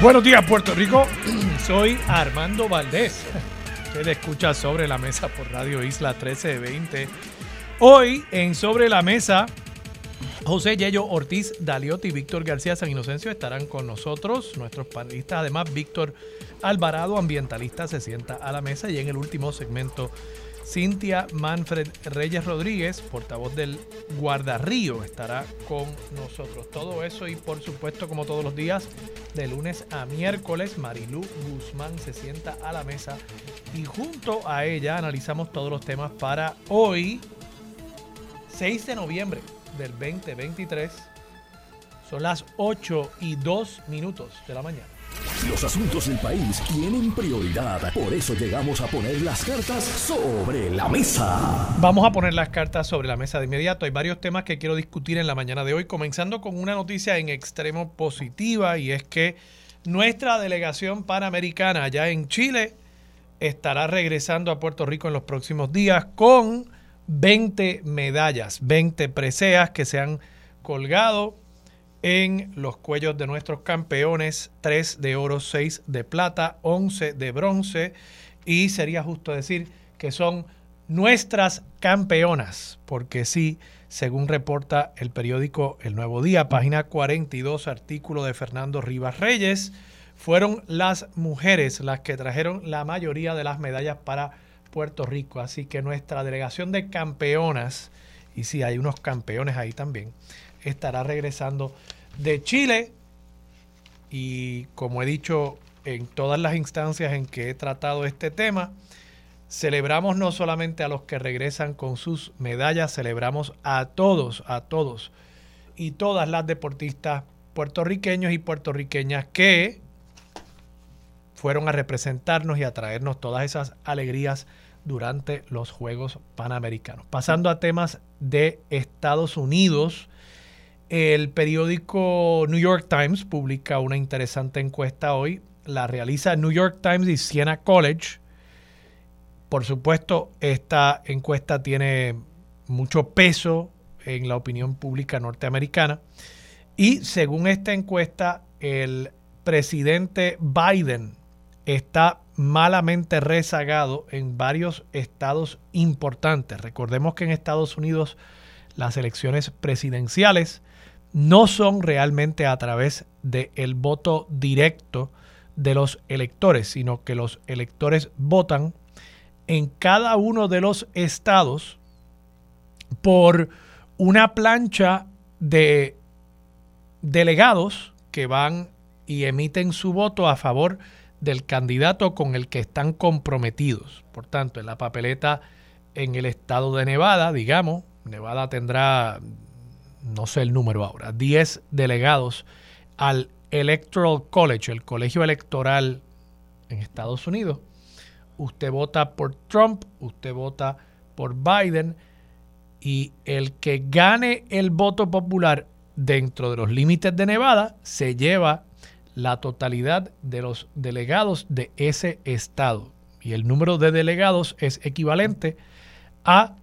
Buenos días, Puerto Rico. Soy Armando Valdés. Usted escucha Sobre la Mesa por Radio Isla 1320. Hoy en Sobre la Mesa, José Yello Ortiz, Daliotti y Víctor García San Inocencio estarán con nosotros, nuestros panelistas. Además, Víctor Alvarado, ambientalista, se sienta a la mesa. Y en el último segmento, Cintia Manfred Reyes Rodríguez, portavoz del Guardarrío, estará con nosotros. Todo eso y por supuesto, como todos los días, de lunes a miércoles, Marilú Guzmán se sienta a la mesa y junto a ella analizamos todos los temas para hoy, 6 de noviembre del 2023. Son las 8 y 2 minutos de la mañana. Los asuntos del país tienen prioridad, por eso llegamos a poner las cartas sobre la mesa. Vamos a poner las cartas sobre la mesa de inmediato. Hay varios temas que quiero discutir en la mañana de hoy, comenzando con una noticia en extremo positiva y es que nuestra delegación panamericana allá en Chile estará regresando a Puerto Rico en los próximos días con 20 medallas, 20 preseas que se han colgado en los cuellos de nuestros campeones, 3 de oro, 6 de plata, 11 de bronce y sería justo decir que son nuestras campeonas, porque sí, según reporta el periódico El Nuevo Día, página 42, artículo de Fernando Rivas Reyes, fueron las mujeres las que trajeron la mayoría de las medallas para Puerto Rico. Así que nuestra delegación de campeonas, y sí, hay unos campeones ahí también, estará regresando de Chile y como he dicho en todas las instancias en que he tratado este tema, celebramos no solamente a los que regresan con sus medallas, celebramos a todos, a todos y todas las deportistas puertorriqueños y puertorriqueñas que fueron a representarnos y a traernos todas esas alegrías durante los Juegos Panamericanos. Pasando a temas de Estados Unidos, el periódico New York Times publica una interesante encuesta hoy. La realiza New York Times y Siena College. Por supuesto, esta encuesta tiene mucho peso en la opinión pública norteamericana. Y según esta encuesta, el presidente Biden está malamente rezagado en varios estados importantes. Recordemos que en Estados Unidos las elecciones presidenciales no son realmente a través del voto directo de los electores, sino que los electores votan en cada uno de los estados por una plancha de delegados que van y emiten su voto a favor del candidato con el que están comprometidos. Por tanto, en la papeleta en el estado de Nevada, digamos, Nevada tendrá no sé el número ahora, 10 delegados al Electoral College, el colegio electoral en Estados Unidos. Usted vota por Trump, usted vota por Biden y el que gane el voto popular dentro de los límites de Nevada se lleva la totalidad de los delegados de ese estado. Y el número de delegados es equivalente a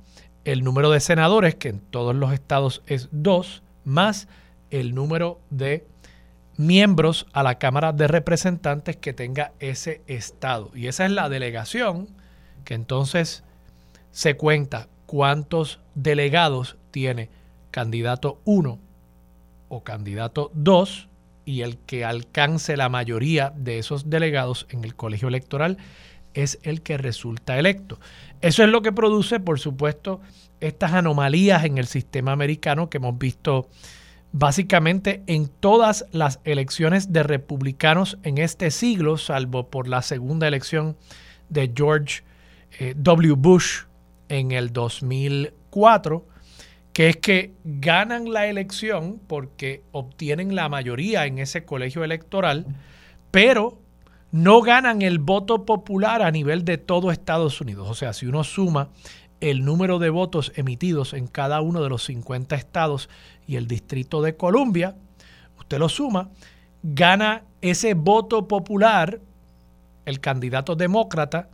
el número de senadores, que en todos los estados es dos, más el número de miembros a la Cámara de Representantes que tenga ese estado. Y esa es la delegación que entonces se cuenta cuántos delegados tiene candidato 1 o candidato 2 y el que alcance la mayoría de esos delegados en el colegio electoral es el que resulta electo. Eso es lo que produce, por supuesto, estas anomalías en el sistema americano que hemos visto básicamente en todas las elecciones de republicanos en este siglo, salvo por la segunda elección de George eh, W. Bush en el 2004, que es que ganan la elección porque obtienen la mayoría en ese colegio electoral, pero no ganan el voto popular a nivel de todo Estados Unidos. O sea, si uno suma el número de votos emitidos en cada uno de los 50 estados y el Distrito de Columbia, usted lo suma, gana ese voto popular el candidato demócrata,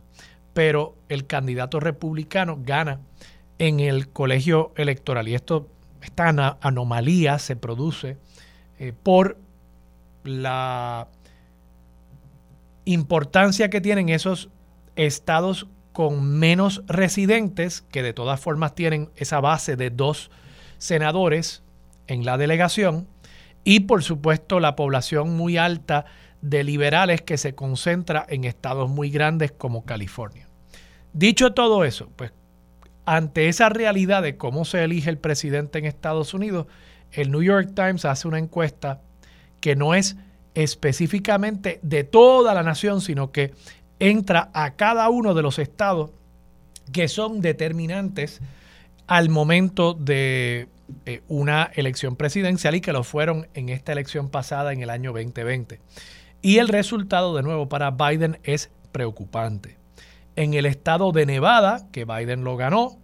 pero el candidato republicano gana en el colegio electoral. Y esto, esta anomalía se produce eh, por la importancia que tienen esos estados con menos residentes, que de todas formas tienen esa base de dos senadores en la delegación, y por supuesto la población muy alta de liberales que se concentra en estados muy grandes como California. Dicho todo eso, pues ante esa realidad de cómo se elige el presidente en Estados Unidos, el New York Times hace una encuesta que no es específicamente de toda la nación, sino que entra a cada uno de los estados que son determinantes al momento de eh, una elección presidencial y que lo fueron en esta elección pasada en el año 2020. Y el resultado de nuevo para Biden es preocupante. En el estado de Nevada, que Biden lo ganó,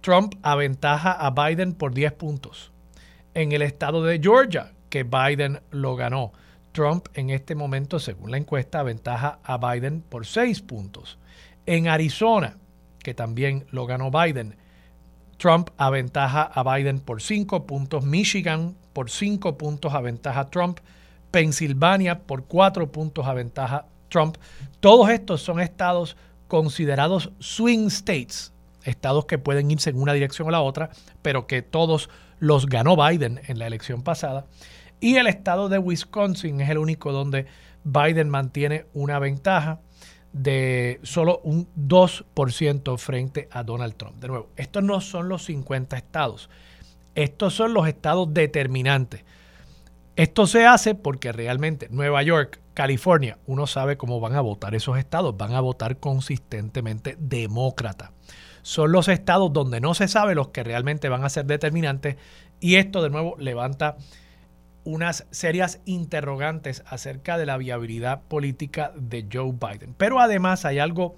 Trump aventaja a Biden por 10 puntos. En el estado de Georgia, que Biden lo ganó, Trump en este momento, según la encuesta, aventaja a Biden por 6 puntos. En Arizona, que también lo ganó Biden, Trump aventaja a Biden por 5 puntos. Michigan por 5 puntos aventaja a Trump. Pensilvania por cuatro puntos a ventaja Trump. Todos estos son estados considerados swing states, estados que pueden irse en una dirección o la otra, pero que todos los ganó Biden en la elección pasada. Y el estado de Wisconsin es el único donde Biden mantiene una ventaja de solo un 2% frente a Donald Trump. De nuevo, estos no son los 50 estados, estos son los estados determinantes. Esto se hace porque realmente Nueva York, California, uno sabe cómo van a votar esos estados, van a votar consistentemente demócrata. Son los estados donde no se sabe los que realmente van a ser determinantes y esto de nuevo levanta unas serias interrogantes acerca de la viabilidad política de Joe Biden. Pero además hay algo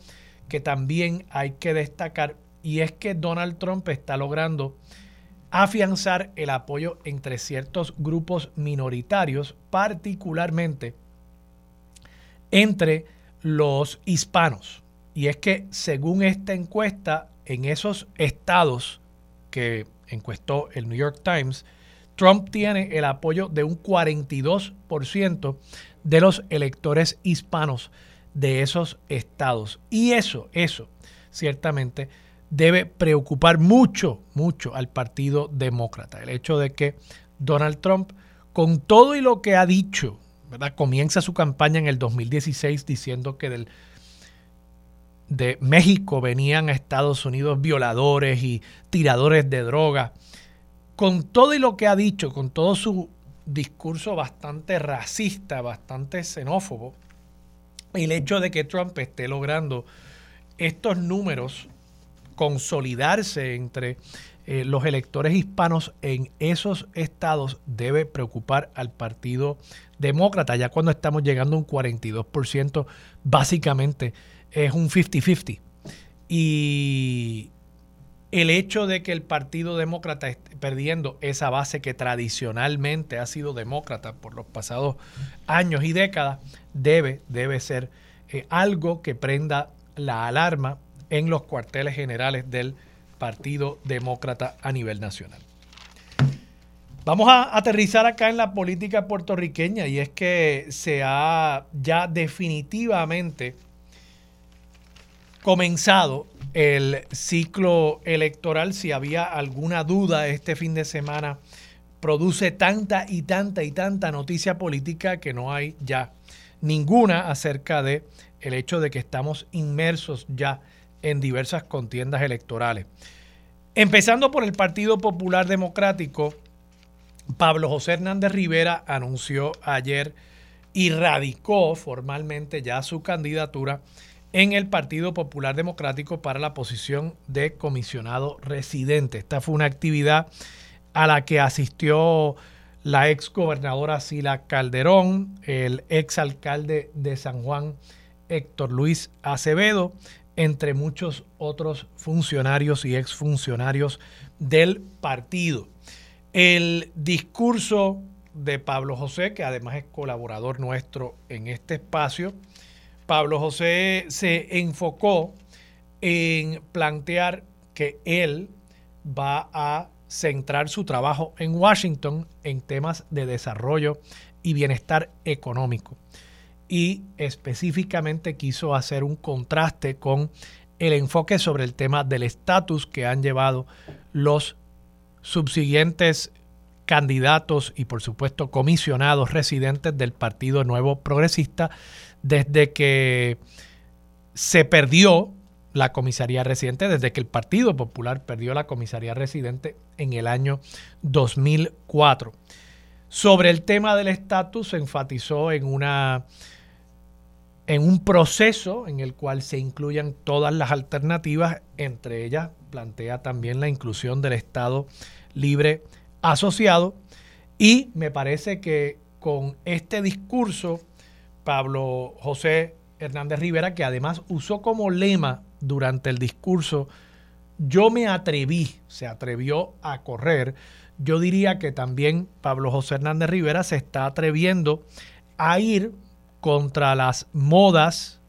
que también hay que destacar y es que Donald Trump está logrando afianzar el apoyo entre ciertos grupos minoritarios, particularmente entre los hispanos. Y es que según esta encuesta, en esos estados que encuestó el New York Times, Trump tiene el apoyo de un 42% de los electores hispanos de esos estados. Y eso, eso, ciertamente debe preocupar mucho, mucho al Partido Demócrata. El hecho de que Donald Trump, con todo y lo que ha dicho, ¿verdad? comienza su campaña en el 2016 diciendo que del, de México venían a Estados Unidos violadores y tiradores de droga. Con todo y lo que ha dicho, con todo su discurso bastante racista, bastante xenófobo, el hecho de que Trump esté logrando estos números consolidarse entre eh, los electores hispanos en esos estados debe preocupar al Partido Demócrata. Ya cuando estamos llegando a un 42%, básicamente es un 50-50. Y el hecho de que el Partido Demócrata esté perdiendo esa base que tradicionalmente ha sido demócrata por los pasados años y décadas, debe, debe ser eh, algo que prenda la alarma en los cuarteles generales del Partido Demócrata a nivel nacional. Vamos a aterrizar acá en la política puertorriqueña y es que se ha ya definitivamente comenzado el ciclo electoral. Si había alguna duda este fin de semana, produce tanta y tanta y tanta noticia política que no hay ya ninguna acerca de el hecho de que estamos inmersos ya en diversas contiendas electorales. Empezando por el Partido Popular Democrático, Pablo José Hernández Rivera anunció ayer y radicó formalmente ya su candidatura en el Partido Popular Democrático para la posición de comisionado residente. Esta fue una actividad a la que asistió la ex gobernadora Sila Calderón, el ex alcalde de San Juan, Héctor Luis Acevedo, entre muchos otros funcionarios y exfuncionarios del partido. El discurso de Pablo José, que además es colaborador nuestro en este espacio, Pablo José se enfocó en plantear que él va a centrar su trabajo en Washington en temas de desarrollo y bienestar económico. Y específicamente quiso hacer un contraste con el enfoque sobre el tema del estatus que han llevado los subsiguientes candidatos y por supuesto comisionados residentes del Partido Nuevo Progresista desde que se perdió la comisaría residente, desde que el Partido Popular perdió la comisaría residente en el año 2004. Sobre el tema del estatus se enfatizó en una en un proceso en el cual se incluyan todas las alternativas, entre ellas plantea también la inclusión del Estado libre asociado y me parece que con este discurso Pablo José Hernández Rivera, que además usó como lema durante el discurso, yo me atreví, se atrevió a correr, yo diría que también Pablo José Hernández Rivera se está atreviendo a ir contra las modas,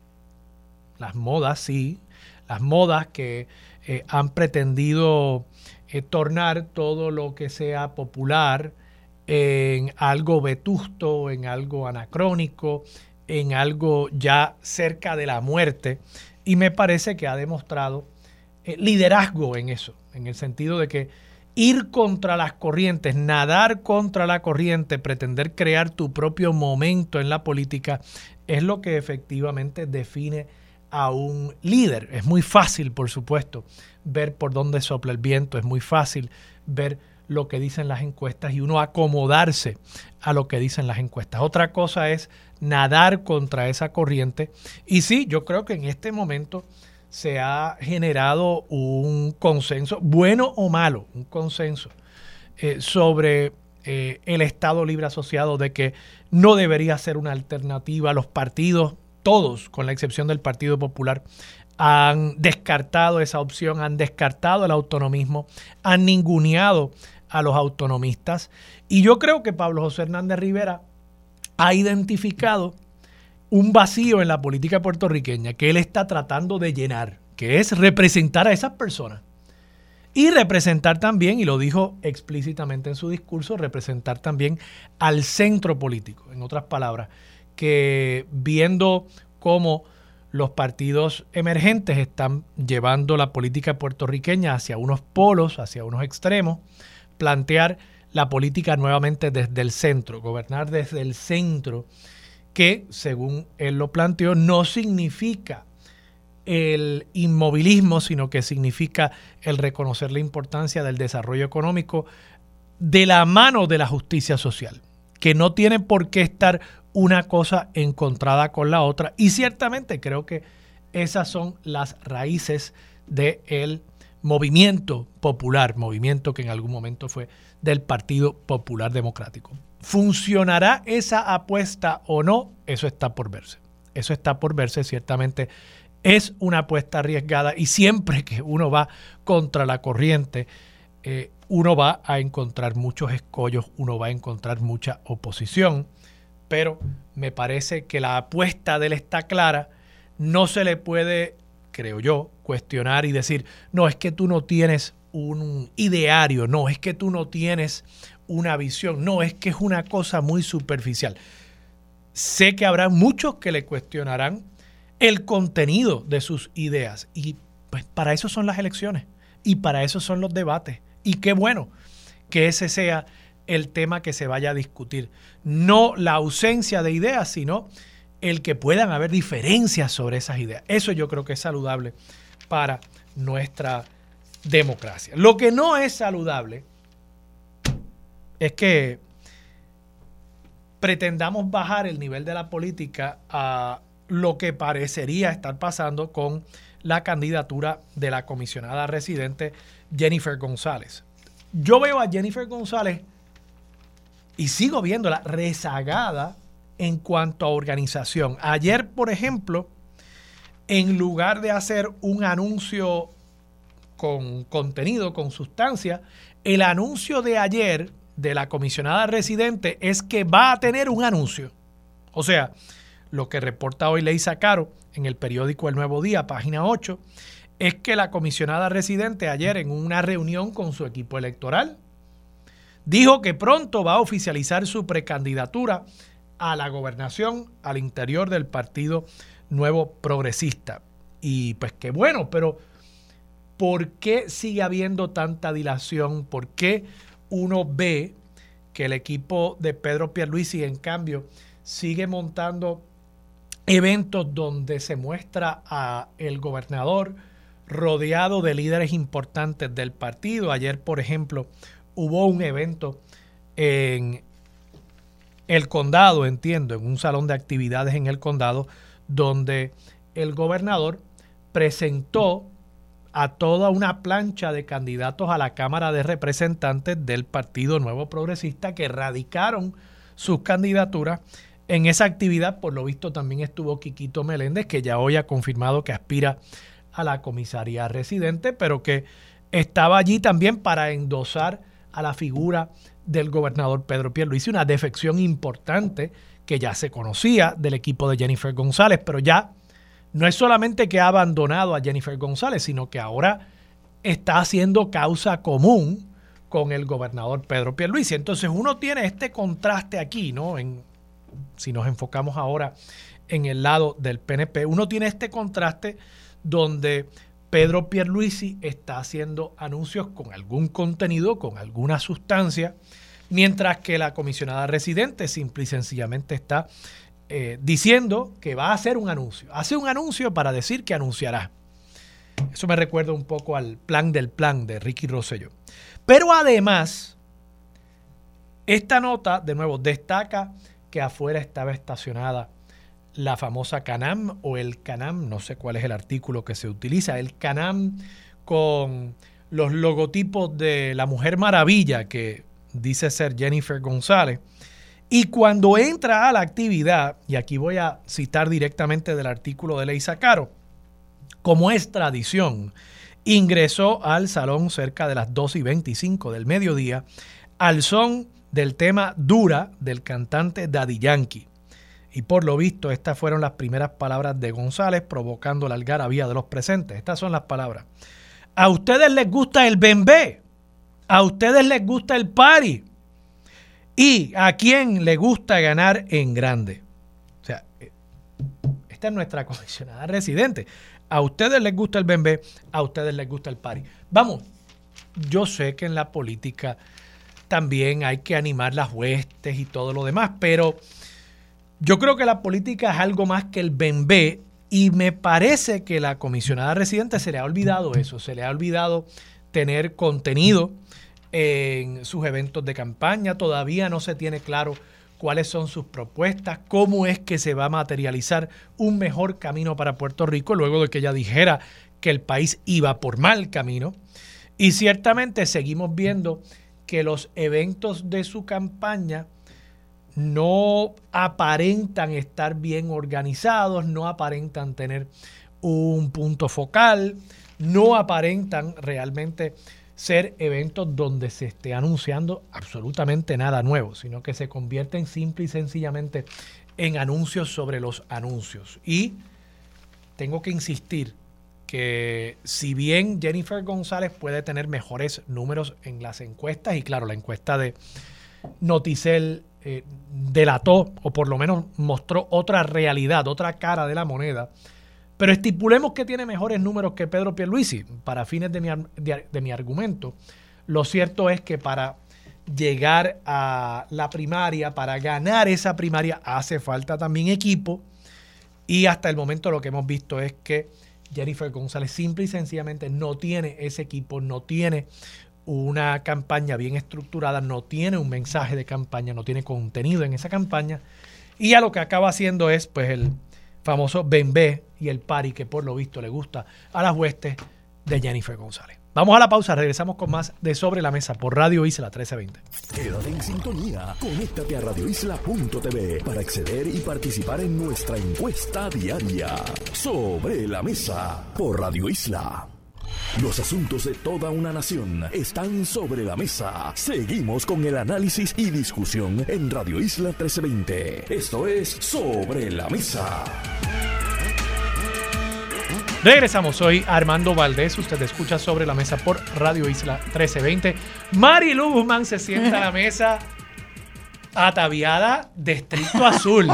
las modas, sí, las modas que eh, han pretendido eh, tornar todo lo que sea popular en algo vetusto, en algo anacrónico, en algo ya cerca de la muerte. Y me parece que ha demostrado eh, liderazgo en eso, en el sentido de que ir contra las corrientes, nadar contra la corriente, pretender crear tu propio momento en la política, es lo que efectivamente define a un líder. Es muy fácil, por supuesto, ver por dónde sopla el viento, es muy fácil ver lo que dicen las encuestas y uno acomodarse a lo que dicen las encuestas. Otra cosa es nadar contra esa corriente. Y sí, yo creo que en este momento se ha generado un consenso, bueno o malo, un consenso eh, sobre eh, el Estado Libre Asociado de que no debería ser una alternativa. Los partidos, todos, con la excepción del Partido Popular, han descartado esa opción, han descartado el autonomismo, han ninguneado a los autonomistas. Y yo creo que Pablo José Hernández Rivera ha identificado un vacío en la política puertorriqueña que él está tratando de llenar, que es representar a esas personas. Y representar también, y lo dijo explícitamente en su discurso, representar también al centro político. En otras palabras, que viendo cómo los partidos emergentes están llevando la política puertorriqueña hacia unos polos, hacia unos extremos, plantear la política nuevamente desde el centro, gobernar desde el centro, que según él lo planteó, no significa el inmovilismo, sino que significa el reconocer la importancia del desarrollo económico de la mano de la justicia social, que no tiene por qué estar una cosa encontrada con la otra. Y ciertamente creo que esas son las raíces del movimiento popular, movimiento que en algún momento fue del Partido Popular Democrático. ¿Funcionará esa apuesta o no? Eso está por verse. Eso está por verse, ciertamente es una apuesta arriesgada y siempre que uno va contra la corriente, eh, uno va a encontrar muchos escollos, uno va a encontrar mucha oposición, pero me parece que la apuesta de él está clara, no se le puede, creo yo, cuestionar y decir, no, es que tú no tienes un ideario, no, es que tú no tienes una visión, no, es que es una cosa muy superficial. Sé que habrá muchos que le cuestionarán el contenido de sus ideas. Y pues para eso son las elecciones y para eso son los debates. Y qué bueno que ese sea el tema que se vaya a discutir. No la ausencia de ideas, sino el que puedan haber diferencias sobre esas ideas. Eso yo creo que es saludable para nuestra democracia. Lo que no es saludable es que pretendamos bajar el nivel de la política a lo que parecería estar pasando con la candidatura de la comisionada residente Jennifer González. yo veo a Jennifer González y sigo viéndola rezagada en cuanto a organización. Ayer, por ejemplo, en lugar de hacer un anuncio con contenido, con sustancia, el anuncio de ayer de la comisionada residente es que va a tener un anuncio. O sea, lo que reporta hoy Leisa Caro en el periódico El Nuevo Día, página 8, es que la comisionada residente ayer en una reunión con su equipo electoral dijo que pronto va a oficializar su precandidatura a la gobernación al interior del Partido Nuevo Progresista. Y pues qué bueno, pero ¿por qué sigue habiendo tanta dilación? ¿Por qué uno ve que el equipo de Pedro Pierluisi, en cambio, sigue montando eventos donde se muestra a el gobernador rodeado de líderes importantes del partido. Ayer, por ejemplo, hubo un evento en el condado, entiendo, en un salón de actividades en el condado, donde el gobernador presentó a toda una plancha de candidatos a la Cámara de Representantes del Partido Nuevo Progresista que radicaron sus candidaturas. En esa actividad, por lo visto, también estuvo Quiquito Meléndez, que ya hoy ha confirmado que aspira a la comisaría residente, pero que estaba allí también para endosar a la figura del gobernador Pedro Pierluisi, una defección importante que ya se conocía del equipo de Jennifer González, pero ya no es solamente que ha abandonado a Jennifer González, sino que ahora está haciendo causa común con el gobernador Pedro Pierluisi. Entonces uno tiene este contraste aquí, ¿no? En, si nos enfocamos ahora en el lado del PNP, uno tiene este contraste donde Pedro Pierluisi está haciendo anuncios con algún contenido, con alguna sustancia, mientras que la comisionada residente simple y sencillamente está eh, diciendo que va a hacer un anuncio. Hace un anuncio para decir que anunciará. Eso me recuerda un poco al plan del plan de Ricky Rosselló. Pero además, esta nota, de nuevo, destaca que afuera estaba estacionada la famosa Canam o el Canam, no sé cuál es el artículo que se utiliza, el Canam con los logotipos de la Mujer Maravilla que dice ser Jennifer González. Y cuando entra a la actividad, y aquí voy a citar directamente del artículo de Leisa Caro, como es tradición, ingresó al salón cerca de las 2 y 25 del mediodía al son del tema Dura del cantante Daddy Yankee. Y por lo visto, estas fueron las primeras palabras de González provocando la algarabía de los presentes. Estas son las palabras. A ustedes les gusta el bembé. A ustedes les gusta el party. Y a quién le gusta ganar en grande. O sea, eh, esta es nuestra comisionada residente. A ustedes les gusta el bembé, a ustedes les gusta el party. Vamos, yo sé que en la política también hay que animar las huestes y todo lo demás, pero yo creo que la política es algo más que el bembé y me parece que la comisionada residente se le ha olvidado eso, se le ha olvidado tener contenido en sus eventos de campaña, todavía no se tiene claro cuáles son sus propuestas, cómo es que se va a materializar un mejor camino para Puerto Rico luego de que ella dijera que el país iba por mal camino. Y ciertamente seguimos viendo que los eventos de su campaña no aparentan estar bien organizados, no aparentan tener un punto focal, no aparentan realmente ser eventos donde se esté anunciando absolutamente nada nuevo, sino que se convierten simple y sencillamente en anuncios sobre los anuncios. Y tengo que insistir que si bien Jennifer González puede tener mejores números en las encuestas, y claro, la encuesta de Noticel eh, delató o por lo menos mostró otra realidad, otra cara de la moneda. Pero estipulemos que tiene mejores números que Pedro Pierluisi para fines de mi, de mi argumento. Lo cierto es que para llegar a la primaria, para ganar esa primaria, hace falta también equipo. Y hasta el momento lo que hemos visto es que Jennifer González simple y sencillamente no tiene ese equipo, no tiene una campaña bien estructurada, no tiene un mensaje de campaña, no tiene contenido en esa campaña. Y ya lo que acaba haciendo es pues el famoso Bembé y el pari que por lo visto le gusta a las huestes de Jennifer González. Vamos a la pausa, regresamos con más de Sobre la Mesa por Radio Isla 1320. Quédate en sintonía, conéctate a radioisla.tv para acceder y participar en nuestra encuesta diaria. Sobre la Mesa por Radio Isla. Los asuntos de toda una nación están sobre la mesa. Seguimos con el análisis y discusión en Radio Isla 1320. Esto es Sobre la Mesa. Regresamos, soy Armando Valdés, usted escucha sobre la mesa por Radio Isla 1320. Mari Guzmán se sienta a la mesa ataviada de estricto azul.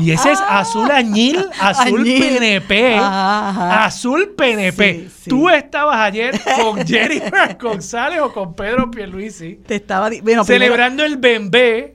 Y ese es azul añil, azul PNP. Azul PNP. Tú estabas ayer con Jerry González o con Pedro Pierluisi. Te estaba bueno, celebrando el Bembé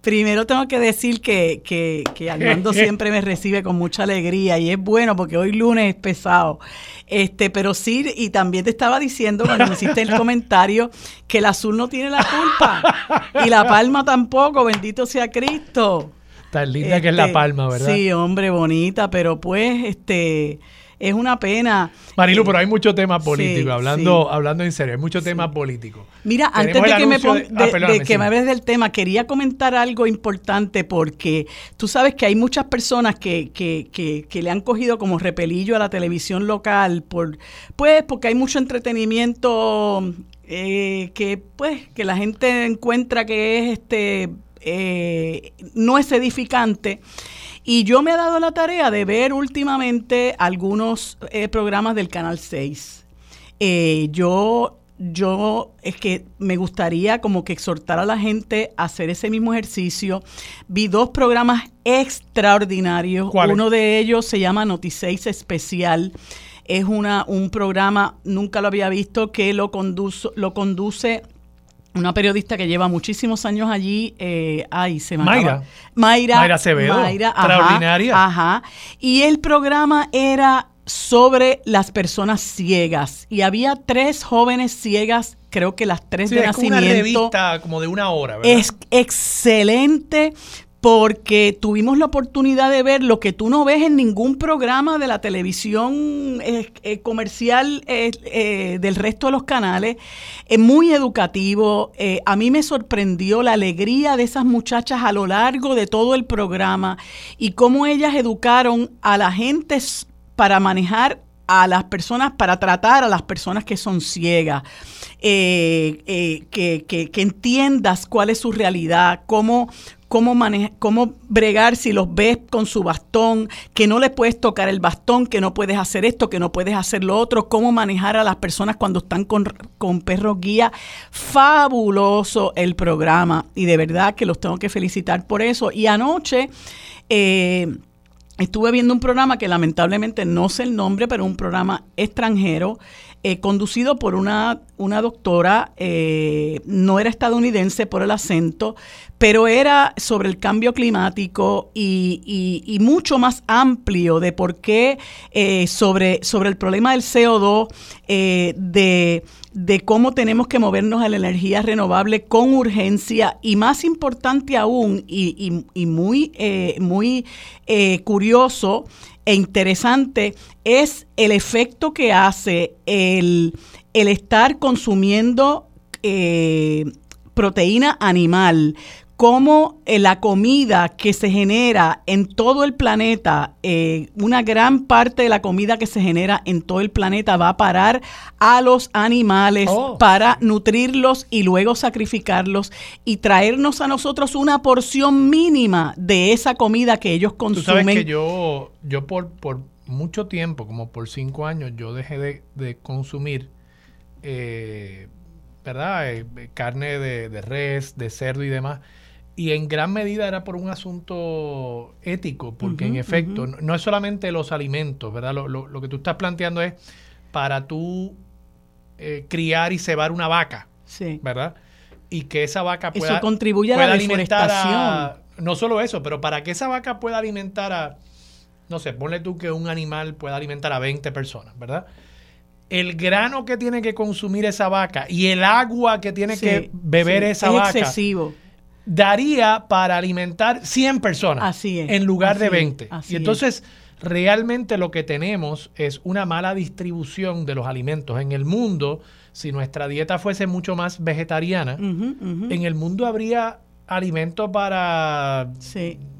Primero tengo que decir que, que, que Armando siempre me recibe con mucha alegría y es bueno porque hoy lunes es pesado. Este, pero sí, y también te estaba diciendo cuando me hiciste el comentario que el azul no tiene la culpa y la palma tampoco, bendito sea Cristo. Tan linda que es la este, palma, ¿verdad? Sí, hombre, bonita, pero pues, este, es una pena. Marilu, pero hay mucho tema político, hablando, hablando en serio, hay mucho tema político. Mira, antes de que, me, ah, que me hables del tema, quería comentar algo importante porque tú sabes que hay muchas personas que, que, que, que le han cogido como repelillo a la televisión local, por, pues porque hay mucho entretenimiento eh, que pues que la gente encuentra que es este eh, no es edificante. Y yo me he dado la tarea de ver últimamente algunos eh, programas del Canal 6. Eh, yo, yo es que me gustaría como que exhortar a la gente a hacer ese mismo ejercicio. Vi dos programas extraordinarios. Uno de ellos se llama Noti6 Especial. Es una, un programa, nunca lo había visto, que lo, lo conduce una periodista que lleva muchísimos años allí, eh, ay, se me Mayra. Mayra. Mayra Acevedo. Mayra, extraordinaria. Ajá. Y el programa era sobre las personas ciegas. Y había tres jóvenes ciegas, creo que las tres de nacimiento. Es una revista como de una hora, ¿verdad? Es excelente porque tuvimos la oportunidad de ver lo que tú no ves en ningún programa de la televisión eh, eh, comercial eh, del resto de los canales. Es muy educativo. a mí me sorprendió la alegría de esas muchachas a lo largo de todo el programa y cómo ellas educaron a la gente para manejar a las personas, para tratar a las personas que son ciegas. que, entiendas cuál es su realidad, cómo, cómo, cómo bregar si los ves con su bastón, que no le puedes tocar el bastón, que no puedes hacer esto, que no puedes hacer lo otro, cómo manejar a las personas cuando están con, con perros guía. Fabuloso el programa y de verdad que los tengo que felicitar por eso. Y anoche... Eh, estuve viendo un programa que lamentablemente no sé el nombre, pero un programa extranjero, eh, conducido por una, una doctora, eh, no era estadounidense por el acento, pero era sobre el cambio climático y, mucho más amplio de por qué eh, sobre, sobre el problema del CO2, eh, de, cómo tenemos que movernos a la energía renovable con urgencia y más importante aún y, muy, eh, muy curioso e interesante es el efecto que hace el, el estar consumiendo proteína animal cómo eh, la comida que se genera en todo el planeta, eh, una gran parte de la comida que se genera en todo el planeta va a parar a los animales oh. para nutrirlos y luego sacrificarlos y traernos a nosotros una porción mínima de esa comida que ellos consumen. Tú sabes que yo, yo por, por mucho tiempo, como por cinco años, yo dejé de, consumir eh, ¿verdad? carne de, de, res, de cerdo y demás y en gran medida era por un asunto ético, porque en efecto, no, es solamente los alimentos, ¿verdad? Lo, lo, que tú estás planteando es para tú eh, criar y cebar una vaca, sí. ¿verdad? Y que esa vaca pueda, eso contribuye a la alimentar no solo eso, pero para que esa vaca pueda alimentar a, no sé, ponle tú que un animal pueda alimentar a 20 personas, ¿verdad? el grano que tiene que consumir esa vaca y el agua que tiene que beber esa es vaca excesivo daría para alimentar 100 personas Así en lugar de 20. y entonces realmente lo que tenemos es una mala distribución de los alimentos. En el mundo si nuestra dieta fuese mucho más vegetariana, en el mundo habría alimento para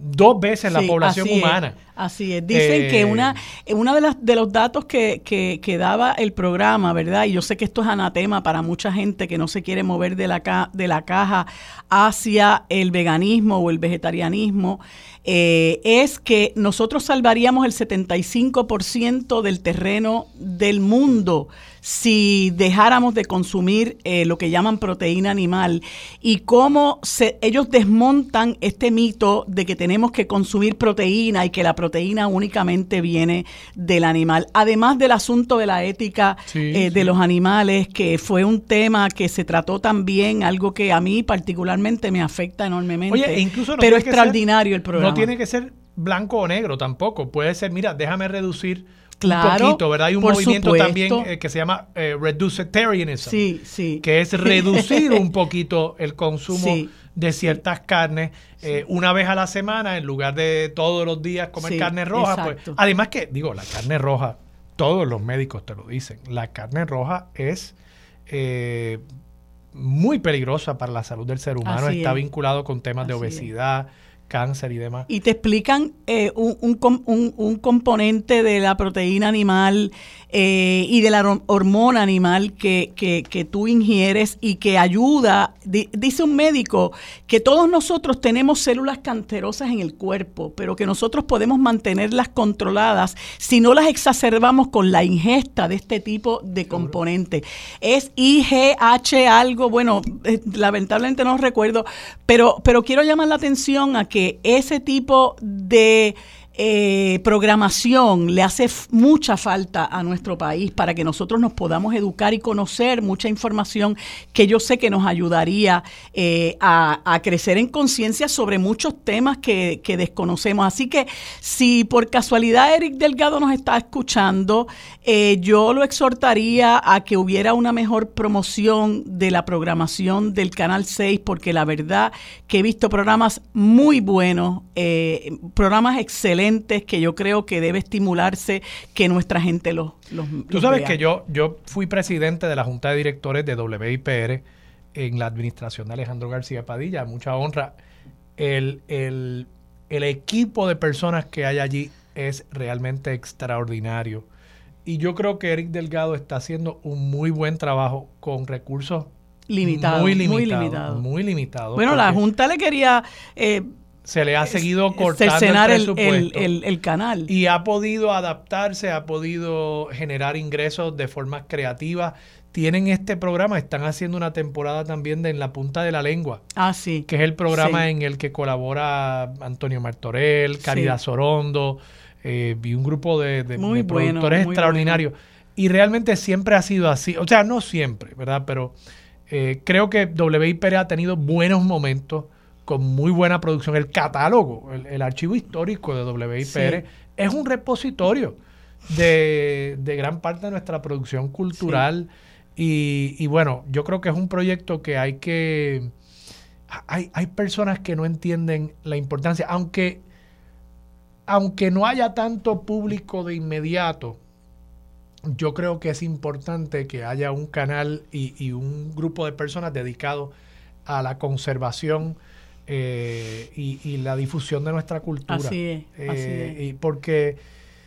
dos veces la población humana. así es. Dicen que una, eh, una de, las, de los datos que, que, daba el programa, ¿verdad? Y yo sé que esto es anatema para mucha gente que no se quiere mover de la, de la caja hacia el veganismo o el vegetarianismo, eh, es que nosotros salvaríamos el 75% del terreno del mundo si dejáramos de consumir eh, lo que llaman proteína animal y cómo se, ellos desmontan este mito de que tenemos que consumir proteína y que la proteína únicamente viene del animal. Además del asunto de la ética eh, de los animales, que fue un tema que se trató también, algo que a mí particularmente me afecta enormemente. Oye, incluso pero extraordinario el programa. No tiene que ser blanco o negro tampoco. Puede ser, mira, déjame reducir claro, un poquito, ¿verdad? Hay un movimiento también eh, que se llama eh, reducetarianism, sí, sí. que es reducir un poquito el consumo de ciertas carnes eh, una vez a la semana en lugar de todos los días comer carne roja. Pues, además que, digo, la carne roja, todos los médicos te lo dicen, la carne roja es muy peligrosa para la salud del ser humano, está vinculado con temas de obesidad cáncer y demás. Y te explican eh, un, un, un, componente de la proteína animal eh, y de la hormona animal que, que, tú ingieres y que ayuda. dice un médico que todos nosotros tenemos células cancerosas en el cuerpo, pero que nosotros podemos mantenerlas controladas si no las exacerbamos con la ingesta de este tipo de componentes. Es IGH algo, bueno, eh, lamentablemente no recuerdo, pero, pero quiero llamar la atención a que ese tipo de eh, programación le hace mucha falta a nuestro país para que nosotros nos podamos educar y conocer mucha información que yo sé que nos ayudaría eh, a, crecer en conciencia sobre muchos temas que, desconocemos. Así que si por casualidad Eric Delgado nos está escuchando, eh, yo lo exhortaría a que hubiera una mejor promoción de la programación del Canal 6, porque la verdad que he visto programas muy buenos, programas excelentes que yo creo que debe estimularse que nuestra gente los, los Tú sabes que yo, yo fui presidente de la Junta de Directores de WIPR en la administración de Alejandro García Padilla, mucha honra. El, el, el equipo de personas que hay allí es realmente extraordinario. Y yo creo que Eric Delgado está haciendo un muy buen trabajo con recursos limitados. Muy limitados. Muy limitados. bueno, la Junta le quería eh, se le ha seguido cortando el presupuesto. El, canal. Y ha podido adaptarse, ha podido generar ingresos de forma creativa. Tienen este programa, están haciendo una temporada también de En la Punta de la Lengua. Ah, sí. Que es el programa en el que colabora Antonio Martorell, Caridad Sorondo eh, y un grupo de, productores extraordinarios. Y realmente siempre ha sido así. O sea, no siempre, ¿verdad? Pero eh, creo que WIPR ha tenido buenos momentos con muy buena producción. El catálogo, el, archivo histórico de WIPR es un repositorio de, gran parte de nuestra producción cultural. Y, bueno, yo creo que es un proyecto que hay que... Hay, hay personas que no entienden la importancia, aunque, aunque no haya tanto público de inmediato, yo creo que es importante que haya un canal y, y un grupo de personas dedicados a la conservación eh, y, la difusión de nuestra cultura. Así es. Eh, y porque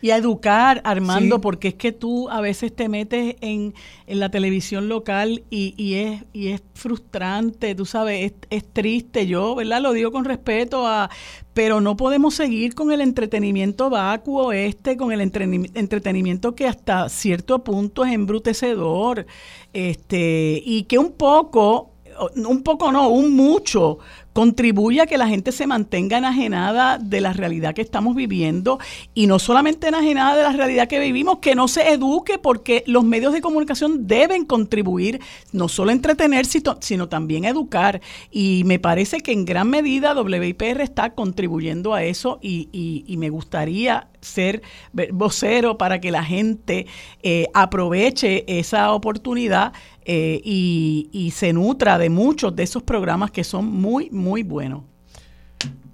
y a educar, Armando, porque es que tú a veces te metes en, la televisión local y, es, y es frustrante, tú sabes, es, es, triste, yo, ¿verdad? Lo digo con respeto a... Pero no podemos seguir con el entretenimiento vacuo este, con el entretenimiento que hasta cierto punto es embrutecedor, este, y que un poco un poco no, un mucho, contribuye a que la gente se mantenga enajenada de la realidad que estamos viviendo y no solamente enajenada de la realidad que vivimos, que no se eduque porque los medios de comunicación deben contribuir no solo a entretener, sino también a educar. Y me parece que en gran medida WIPR está contribuyendo a eso y, me gustaría ser vocero para que la gente eh, aproveche esa oportunidad eh, y, se nutra de muchos de esos programas que son muy, muy buenos.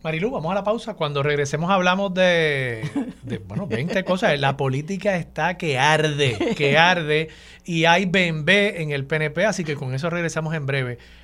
Marilu, vamos a la pausa. Cuando regresemos hablamos de, de, bueno, 20 cosas. La política está que arde, que arde. Y hay BNB en el PNP, así que con eso regresamos en breve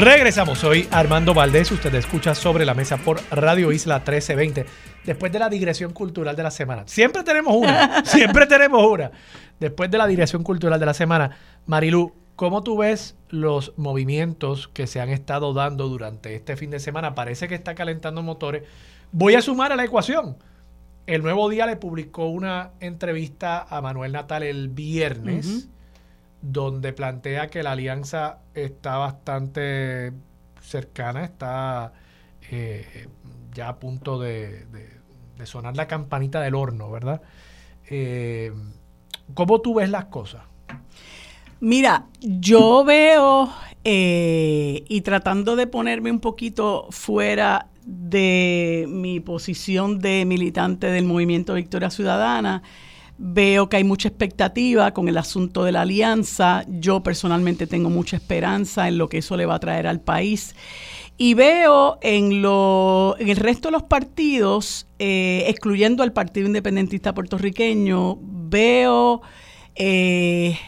Regresamos, soy Armando Valdés, usted escucha sobre la mesa por Radio Isla 1320, después de la digresión cultural de la semana. Siempre tenemos una, siempre tenemos una. Después de la digresión cultural de la semana, Marilu, ¿cómo tú ves los movimientos que se han estado dando durante este fin de semana? Parece que está calentando motores. Voy a sumar a la ecuación. El Nuevo Día le publicó una entrevista a Manuel Natal el viernes donde plantea que la alianza está bastante cercana, está eh, ya a punto de, sonar la campanita del horno, ¿verdad? Eh, ¿Cómo tú ves las cosas? Mira, yo veo, eh, y tratando de ponerme un poquito fuera de mi posición de militante del movimiento Victoria Ciudadana, Veo que hay mucha expectativa con el asunto de la alianza. Yo personalmente tengo mucha esperanza en lo que eso le va a traer al país. Y veo en, lo, en el resto de los partidos, eh, excluyendo al Partido Independentista Puertorriqueño, veo eh,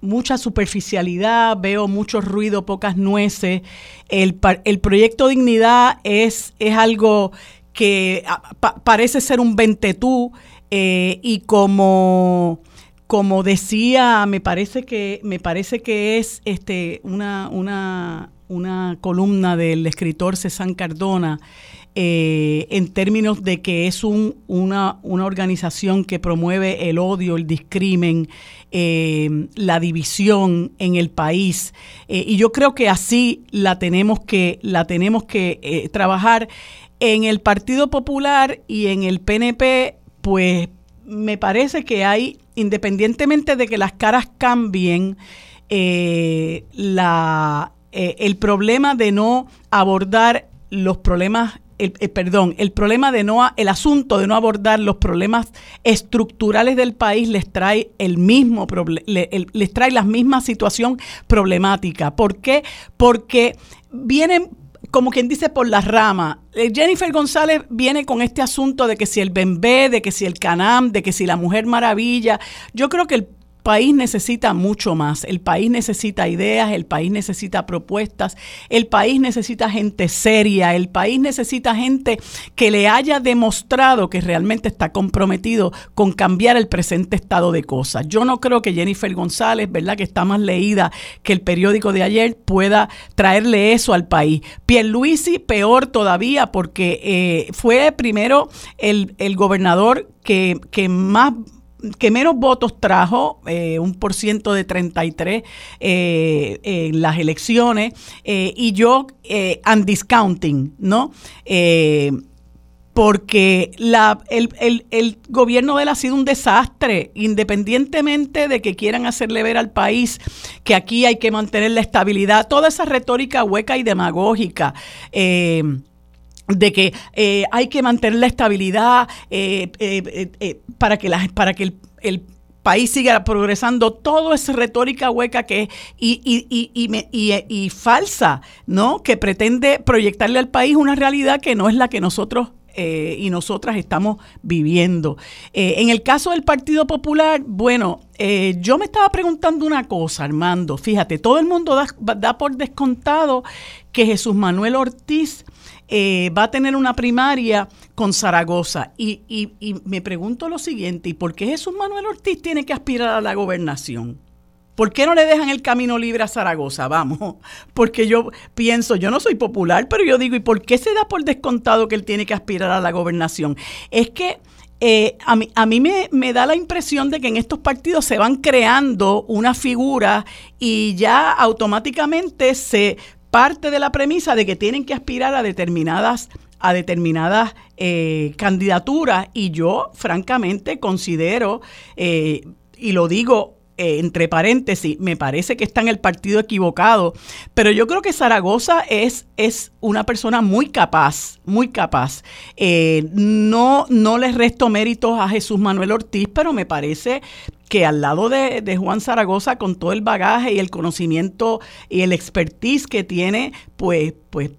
mucha superficialidad, veo mucho ruido, pocas nueces. El, el proyecto Dignidad es, es algo que ah, parece ser un ventetú eh, y como, como decía, me parece que, me parece que es este, una, una, una columna del escritor César Cardona, eh, en términos de que es un, una, una, organización que promueve el odio, el discrimen, eh, la división en el país. y yo creo que así la tenemos que, la tenemos que trabajar. En el Partido Popular y en el PNP pues me parece que hay, independientemente de que las caras cambien, eh, la, eh, el problema de no abordar los problemas el, eh, perdón, el problema de no, el asunto de no abordar los problemas estructurales del país les trae el mismo les trae la misma situación problemática. ¿Por qué? Porque vienen como quien dice, por las ramas. Eh, Jennifer González viene con este asunto de que si el Bembé, de que si el Canam, de que si la Mujer Maravilla. Yo creo que el país necesita mucho más. El país necesita ideas, el país necesita propuestas, el país necesita gente seria, el país necesita gente que le haya demostrado que realmente está comprometido con cambiar el presente estado de cosas. Yo no creo que Jennifer González, ¿verdad? Que está más leída que el periódico de ayer, pueda traerle eso al país. Pierluisi, peor todavía, porque eh, fue primero el, el gobernador que, que más que menos votos trajo, eh, un por ciento de 33 eh, en las elecciones, eh, y yo, and discounting, ¿no? porque la, el, el, el, gobierno de él ha sido un desastre, independientemente de que quieran hacerle ver al país que aquí hay que mantener la estabilidad, toda esa retórica hueca y demagógica. Eh, de que eh, hay que mantener la estabilidad eh, eh, para que, la, para que el, país siga progresando, todo es retórica hueca que y, y, y, y, falsa, ¿no? Que pretende proyectarle al país una realidad que no es la que nosotros y nosotras estamos viviendo. en el caso del Partido Popular, bueno, yo me estaba preguntando una cosa, Armando. Fíjate, todo el mundo da, da por descontado que Jesús Manuel Ortiz eh, va a tener una primaria con Zaragoza. Y, y, me pregunto lo siguiente, ¿y por qué Jesús Manuel Ortiz tiene que aspirar a la gobernación? ¿Por qué no le dejan el camino libre a Zaragoza? Vamos, porque yo pienso, yo no soy popular, pero yo digo, ¿y por qué se da por descontado que él tiene que aspirar a la gobernación? Es que eh, a mí, a mí me, me, da la impresión de que en estos partidos se van creando una figura y ya automáticamente se parte de la premisa de que tienen que aspirar a determinadas a determinadas eh, candidaturas. Y yo francamente considero, eh, y lo digo eh, entre paréntesis, me parece que está en el partido equivocado, pero yo creo que Zaragoza es, es una persona muy capaz, muy capaz. no, no le resto méritos a Jesús Manuel Ortiz, pero me parece que al lado de, de, Juan Zaragoza, con todo el bagaje y el conocimiento y el expertise que tiene, pues, pues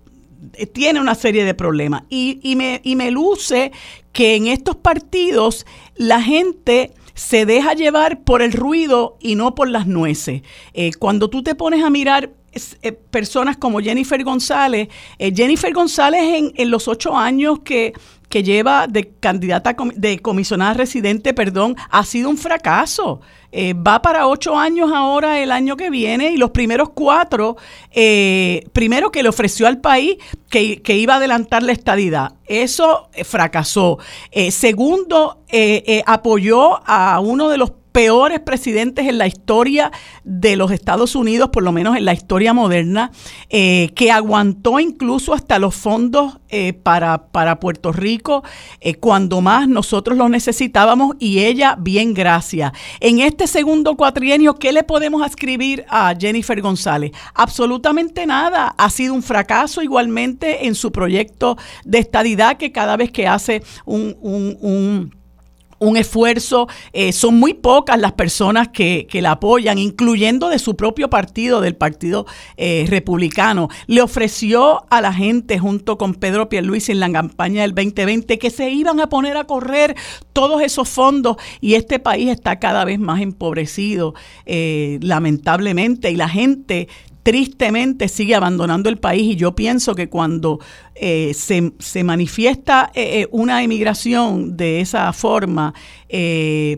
eh, tiene una serie de problemas. Y, y, me, y me luce que en estos partidos la gente se deja llevar por el ruido y no por las nueces. Eh, cuando tú te pones a mirar eh, personas como Jennifer González, Jennifer González en, en, los ocho años que, que lleva de candidata de comisionada residente, perdón, ha sido un fracaso. Eh, va para ocho años ahora el año que viene y los primeros cuatro, eh, primero que le ofreció al país que, que, iba a adelantar la estadidad. Eso eh, fracasó. segundo, apoyó a uno de los peores presidentes en la historia de los Estados Unidos, por lo menos en la historia moderna, eh, que aguantó incluso hasta los fondos eh, para, para, Puerto Rico eh, cuando más nosotros los necesitábamos y ella, bien, gracias. En este segundo cuatrienio, ¿qué le podemos escribir a Jennifer González? Absolutamente nada. Ha sido un fracaso igualmente en su proyecto de estadidad que cada vez que hace un, un un esfuerzo. Eh, son muy pocas las personas que, la apoyan, incluyendo de su propio partido, del Partido eh, Republicano. Le ofreció a la gente, junto con Pedro Pierluisi en la campaña del 2020, que se iban a poner a correr todos esos fondos y este país está cada vez más empobrecido, eh, lamentablemente, y la gente tristemente sigue abandonando el país y yo pienso que cuando eh, se, se, manifiesta eh, eh, una emigración de esa forma,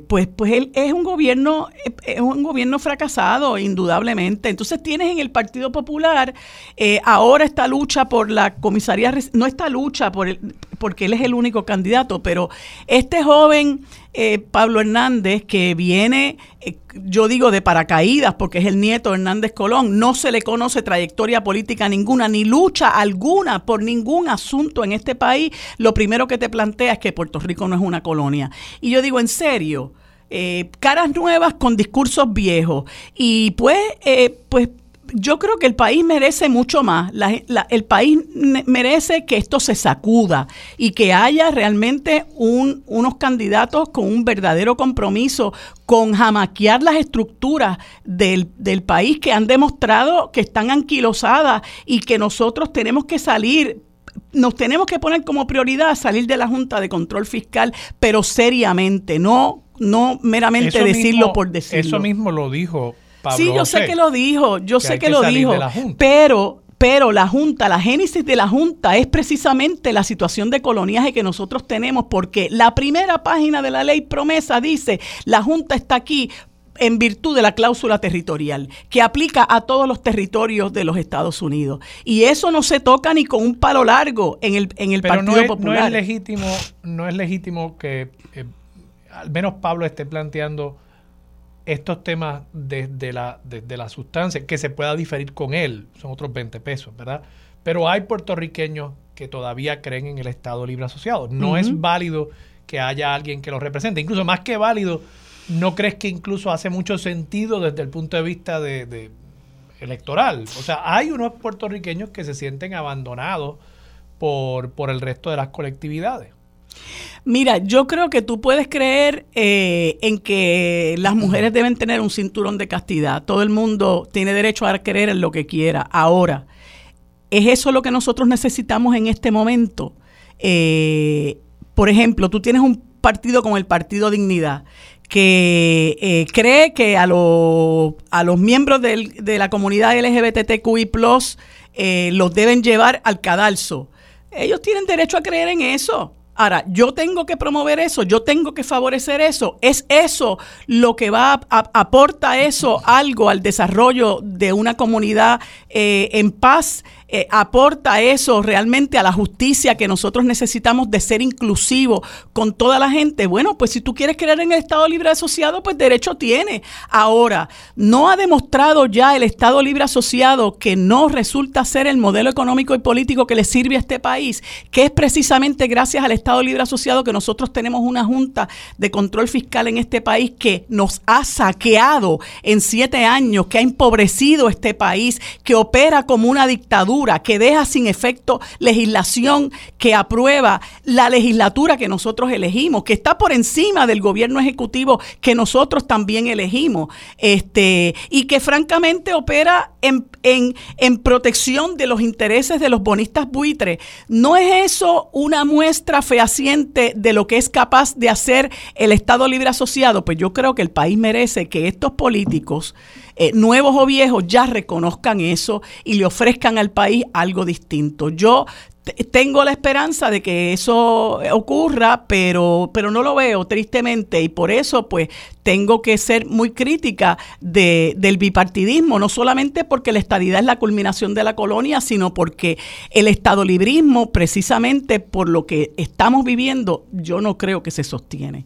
pues, pues él es un gobierno, es un gobierno fracasado, indudablemente. Entonces tienes en el Partido Popular ahora esta lucha por la comisaría, no esta lucha por el, porque él es el único candidato, pero este joven Pablo Hernández que viene, yo digo de paracaídas, porque es el nieto de Hernández Colón, no se le conoce trayectoria política ninguna, ni lucha alguna por ningún un asunto en este país, lo primero que te plantea es que Puerto Rico no es una colonia. Y yo digo, en serio, eh, caras nuevas con discursos viejos. Y pues, eh, pues yo creo que el país merece mucho más. el país merece que esto se sacuda y que haya realmente un, unos candidatos con un verdadero compromiso con jamaquear las estructuras del, del país que han demostrado que están anquilosadas y que nosotros tenemos que salir nos tenemos que poner como prioridad salir de la Junta de Control Fiscal, pero seriamente, no, no meramente decirlo por decirlo. Eso mismo lo dijo Pablo. Sí, yo sé que lo dijo, yo sé que, lo dijo, pero pero la Junta, la génesis de la Junta es precisamente la situación de coloniaje que nosotros tenemos, porque la primera página de la ley promesa dice, la Junta está aquí en virtud de la cláusula territorial, que aplica a todos los territorios de los Estados Unidos. Y eso no se toca ni con un palo largo en el, en el Partido Popular. No es legítimo, no es legítimo que eh, al menos Pablo esté planteando estos temas desde la, desde la sustancia, que se pueda diferir con él, son otros 20 pesos, ¿verdad? Pero hay puertorriqueños que todavía creen en el Estado Libre Asociado. No es válido que haya alguien que lo represente. Incluso más que válido, ¿no crees que incluso hace mucho sentido desde el punto de vista de, electoral? O sea, hay unos puertorriqueños que se sienten abandonados por, por el resto de las colectividades. Mira, yo creo que tú puedes creer eh, en que las mujeres deben tener un cinturón de castidad. Todo el mundo tiene derecho a creer en lo que quiera. Ahora, ¿es eso lo que nosotros necesitamos en este momento? Eh, por ejemplo, tú tienes un partido como el Partido Dignidad, que eh, cree que a, a los miembros de la comunidad LGBTQI eh, los deben llevar al cadalso. Ellos tienen derecho a creer en eso. Ahora, yo tengo que promover eso, yo tengo que favorecer eso. ¿Es eso lo que va a, aporta eso algo al desarrollo de una comunidad eh, en paz? Eh, aporta eso realmente a la justicia que nosotros necesitamos de ser inclusivos con toda la gente? Bueno, pues si tú quieres creer en el Estado Libre Asociado, pues derecho tiene. Ahora, ¿no ha demostrado ya el Estado Libre Asociado que no resulta ser el modelo económico y político que le sirve a este país? Que es precisamente gracias al Estado Libre Asociado que nosotros tenemos una Junta de Control Fiscal en este país que nos ha saqueado en siete años, que ha empobrecido este país, que opera como una dictadura, que deja sin efecto legislación que aprueba la legislatura que nosotros elegimos, que está por encima del gobierno ejecutivo que nosotros también elegimos, este, y que francamente opera en, en, en protección de los intereses de los bonistas buitres. ¿No es eso una muestra fehaciente de lo que es capaz de hacer el Estado Libre Asociado? Pues yo creo que el país merece que estos políticos eh, nuevos o viejos ya reconozcan eso y le ofrezcan al país algo distinto. Yo tengo la esperanza de que eso ocurra, pero, pero no lo veo tristemente y por eso pues tengo que ser muy crítica de, del bipartidismo, no solamente porque la estadidad es la culminación de la colonia, sino porque el estado librismo, precisamente por lo que estamos viviendo, yo no creo que se sostiene.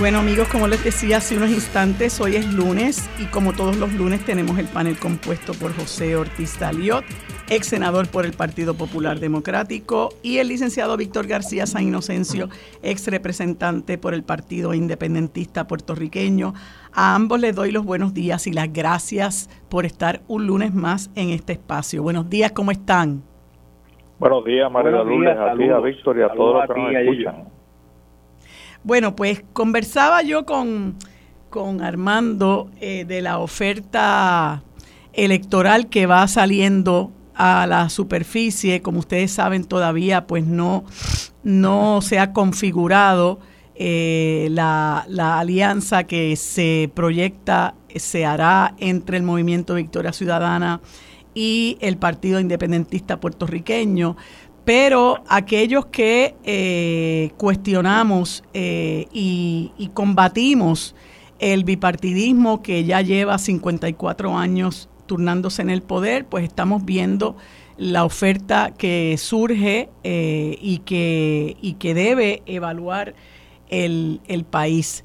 Bueno amigos, como les decía hace unos instantes, hoy es lunes y como todos los lunes tenemos el panel compuesto por José Ortiz Daliot, ex senador por el Partido Popular Democrático, y el licenciado Víctor García San Inocencio, ex representante por el Partido Independentista puertorriqueño. A ambos les doy los buenos días y las gracias por estar un lunes más en este espacio. Buenos días, ¿cómo están? Buenos días, María Lourdes, a ti, a Víctor y a todos los que nos escuchan. Bueno, pues conversaba yo con, Armando eh, de la oferta electoral que va saliendo a la superficie. Como ustedes saben, todavía pues no, no se ha configurado eh, la, la, alianza que se proyecta, se hará entre el Movimiento Victoria Ciudadana y el Partido Independentista Puertorriqueño pero aquellos que eh, cuestionamos eh, y, combatimos el bipartidismo que ya lleva 54 años turnándose en el poder, pues estamos viendo la oferta que surge eh, y, que, y que debe evaluar el, el país.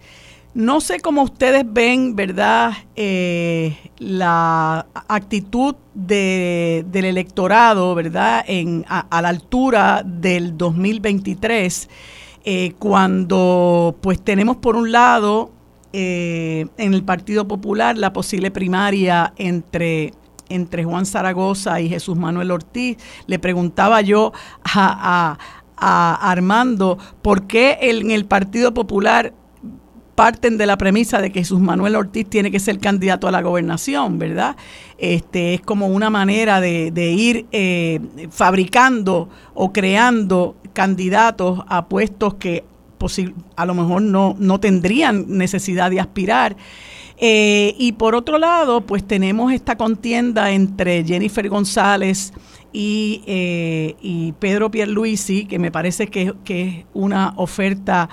No sé cómo ustedes ven, ¿verdad?, eh, la actitud del electorado, ¿verdad?, en, a, la altura del 2023, eh, cuando pues tenemos por un lado eh, en el Partido Popular la posible primaria entre entre Juan Zaragoza y Jesús Manuel Ortiz. Le preguntaba yo a, a Armando por qué en el Partido Popular parten de la premisa de que Jesús Manuel Ortiz tiene que ser candidato a la gobernación, ¿verdad? Este, es como una manera de, ir eh, fabricando o creando candidatos a puestos que a lo mejor no, no tendrían necesidad de aspirar. Eh, y por otro lado, pues tenemos esta contienda entre Jennifer González y, eh, y Pedro Pierluisi, que me parece que, que es una oferta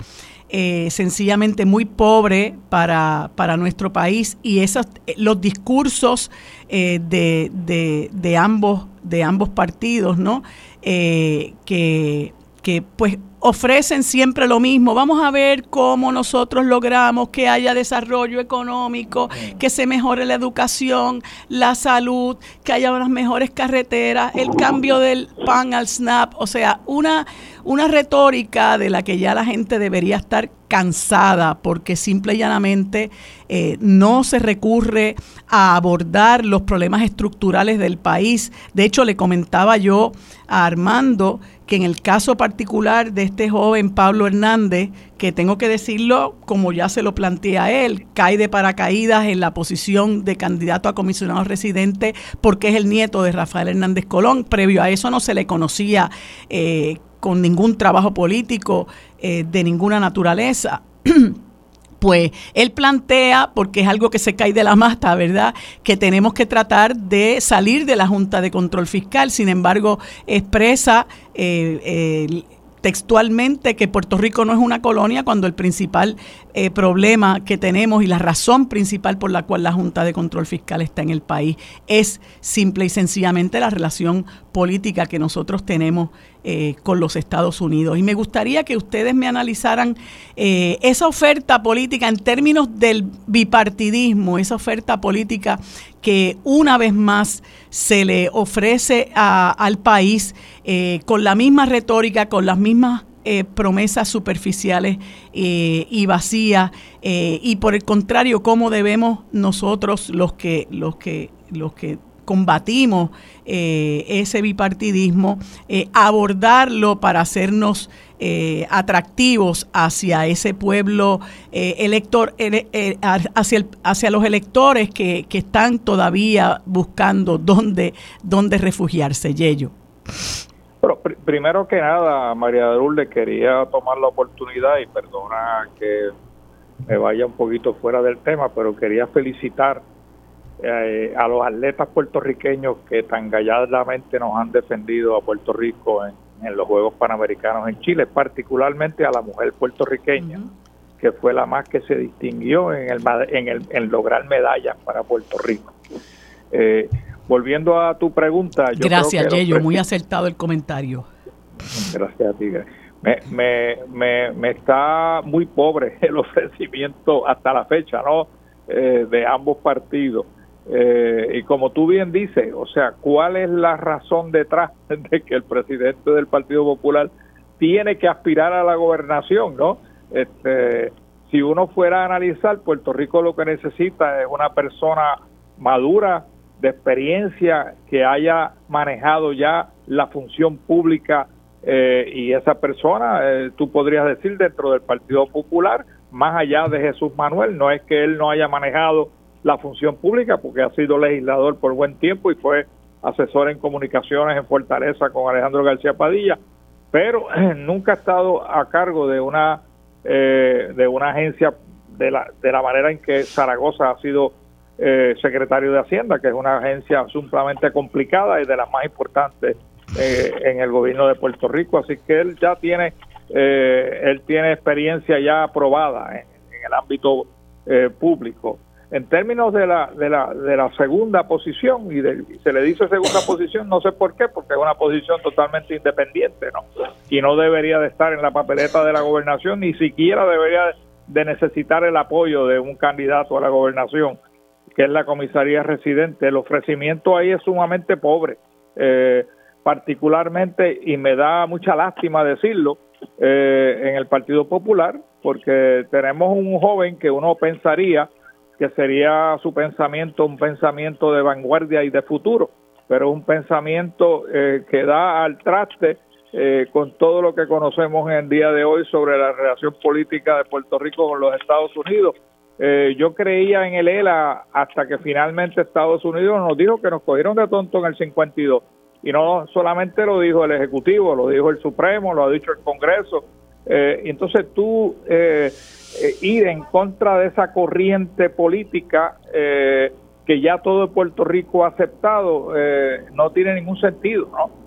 eh, sencillamente muy pobre para, para, nuestro país y esos, los discursos eh, de, de, de, ambos, de ambos partidos, ¿no? Eh, que, que pues ofrecen siempre lo mismo. Vamos a ver cómo nosotros logramos que haya desarrollo económico, que se mejore la educación, la salud, que haya unas mejores carreteras, el cambio del pan al snap, o sea, una una retórica de la que ya la gente debería estar cansada porque simple y llanamente eh, no se recurre a abordar los problemas estructurales del país. De hecho, le comentaba yo a Armando que en el caso particular de este joven Pablo Hernández, que tengo que decirlo como ya se lo plantea él, cae de paracaídas en la posición de candidato a comisionado residente porque es el nieto de Rafael Hernández Colón. Previo a eso no se le conocía eh, con ningún trabajo político eh, de ninguna naturaleza. pues él plantea, porque es algo que se cae de la mata, ¿verdad?, que tenemos que tratar de salir de la Junta de Control Fiscal. Sin embargo, expresa eh, textualmente que Puerto Rico no es una colonia cuando el principal eh, problema que tenemos y la razón principal por la cual la Junta de Control Fiscal está en el país es simple y sencillamente la relación política que nosotros tenemos eh, con los Estados Unidos. Y me gustaría que ustedes me analizaran eh, esa oferta política en términos del bipartidismo, esa oferta política que una vez más se le ofrece al país eh, con la misma retórica, con las mismas promesas superficiales y vacías y por el contrario cómo debemos nosotros los que los que los que combatimos eh, ese bipartidismo, eh, abordarlo para hacernos eh, atractivos hacia ese pueblo elector, hacia, hacia los electores que, están todavía buscando dónde, dónde refugiarse, Yello. Pero primero que nada, María de quería tomar la oportunidad y perdona que me vaya un poquito fuera del tema, pero quería felicitar eh, a los atletas puertorriqueños que tan gallardamente nos han defendido a Puerto Rico en, los Juegos Panamericanos en Chile, particularmente a la mujer puertorriqueña, que fue la más que se distinguió en, el, en, el, en lograr medallas para Puerto Rico. Eh, volviendo a tu pregunta. Yo Gracias, Yeyo, muy acertado el comentario. Gracias a ti. Me, me, me, me, está muy pobre el ofrecimiento hasta la fecha, ¿no? Eh, de ambos partidos. Eh, y como tú bien dices, o sea, ¿cuál es la razón detrás de que el presidente del Partido Popular tiene que aspirar a la gobernación, no? Este, si uno fuera a analizar, Puerto Rico lo que necesita es una persona madura, de experiencia, que haya manejado ya la función pública eh, y esa persona, eh, tú podrías decir, dentro del Partido Popular, más allá de Jesús Manuel, no es que él no haya manejado la función pública porque ha sido legislador por buen tiempo y fue asesor en comunicaciones en Fortaleza con Alejandro García Padilla, pero nunca ha estado a cargo de una eh, de una agencia de la, de la manera en que Zaragoza ha sido eh, secretario de Hacienda, que es una agencia sumamente complicada y de las más importantes eh, en el gobierno de Puerto Rico, así que él ya tiene él tiene experiencia ya aprobada en, en el ámbito público en términos de la, de la, de la segunda posición, y, se le dice segunda posición, no sé por qué, porque es una posición totalmente independiente, ¿no? Y no debería de estar en la papeleta de la gobernación, ni siquiera debería de necesitar el apoyo de un candidato a la gobernación, que es la comisaría residente. El ofrecimiento ahí es sumamente pobre, eh, particularmente, y me da mucha lástima decirlo, eh, en el Partido Popular, porque tenemos un joven que uno pensaría que sería su pensamiento un pensamiento de vanguardia y de futuro, pero un pensamiento eh, que da al traste eh, con todo lo que conocemos en el día de hoy sobre la relación política de Puerto Rico con los Estados Unidos. Eh, yo creía en el ELA hasta que finalmente Estados Unidos nos dijo que nos cogieron de tonto en el 52. Y no solamente lo dijo el Ejecutivo, lo dijo el Supremo, lo ha dicho el Congreso. y entonces tú eh, ir en contra de esa corriente política eh, que ya todo Puerto Rico ha aceptado eh, no tiene ningún sentido, ¿no?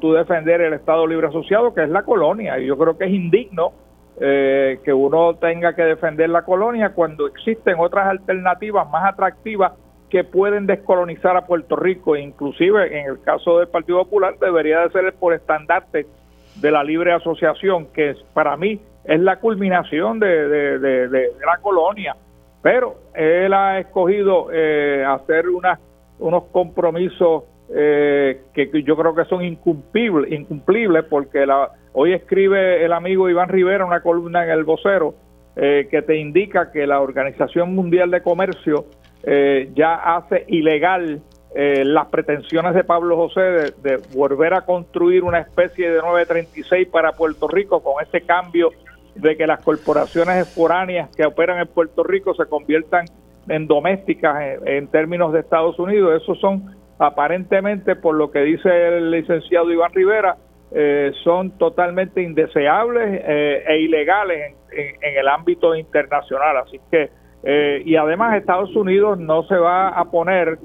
tú defender el Estado Libre Asociado, que es la colonia, y yo creo que es indigno que uno tenga que defender la colonia cuando existen otras alternativas más atractivas que pueden descolonizar a Puerto Rico, inclusive en el caso del Partido Popular debería de ser por estandarte de la libre asociación, que para mí es la culminación de, de, la colonia. Pero él ha escogido eh, hacer una, unos compromisos eh, que yo creo que son incumplibles, incumplibles porque la Hoy escribe el amigo Iván Rivera una columna en El Vocero eh, que te indica que la Organización Mundial de Comercio eh, ya hace ilegal eh, las pretensiones de Pablo José de, volver a construir una especie de 936 para Puerto Rico con ese cambio de que las corporaciones foráneas que operan en Puerto Rico se conviertan en domésticas en, términos de Estados Unidos. Esos son aparentemente, por lo que dice el licenciado Iván Rivera, eh, son totalmente indeseables eh, e ilegales en, el ámbito internacional. Así que, eh, y además Estados Unidos no se va a poner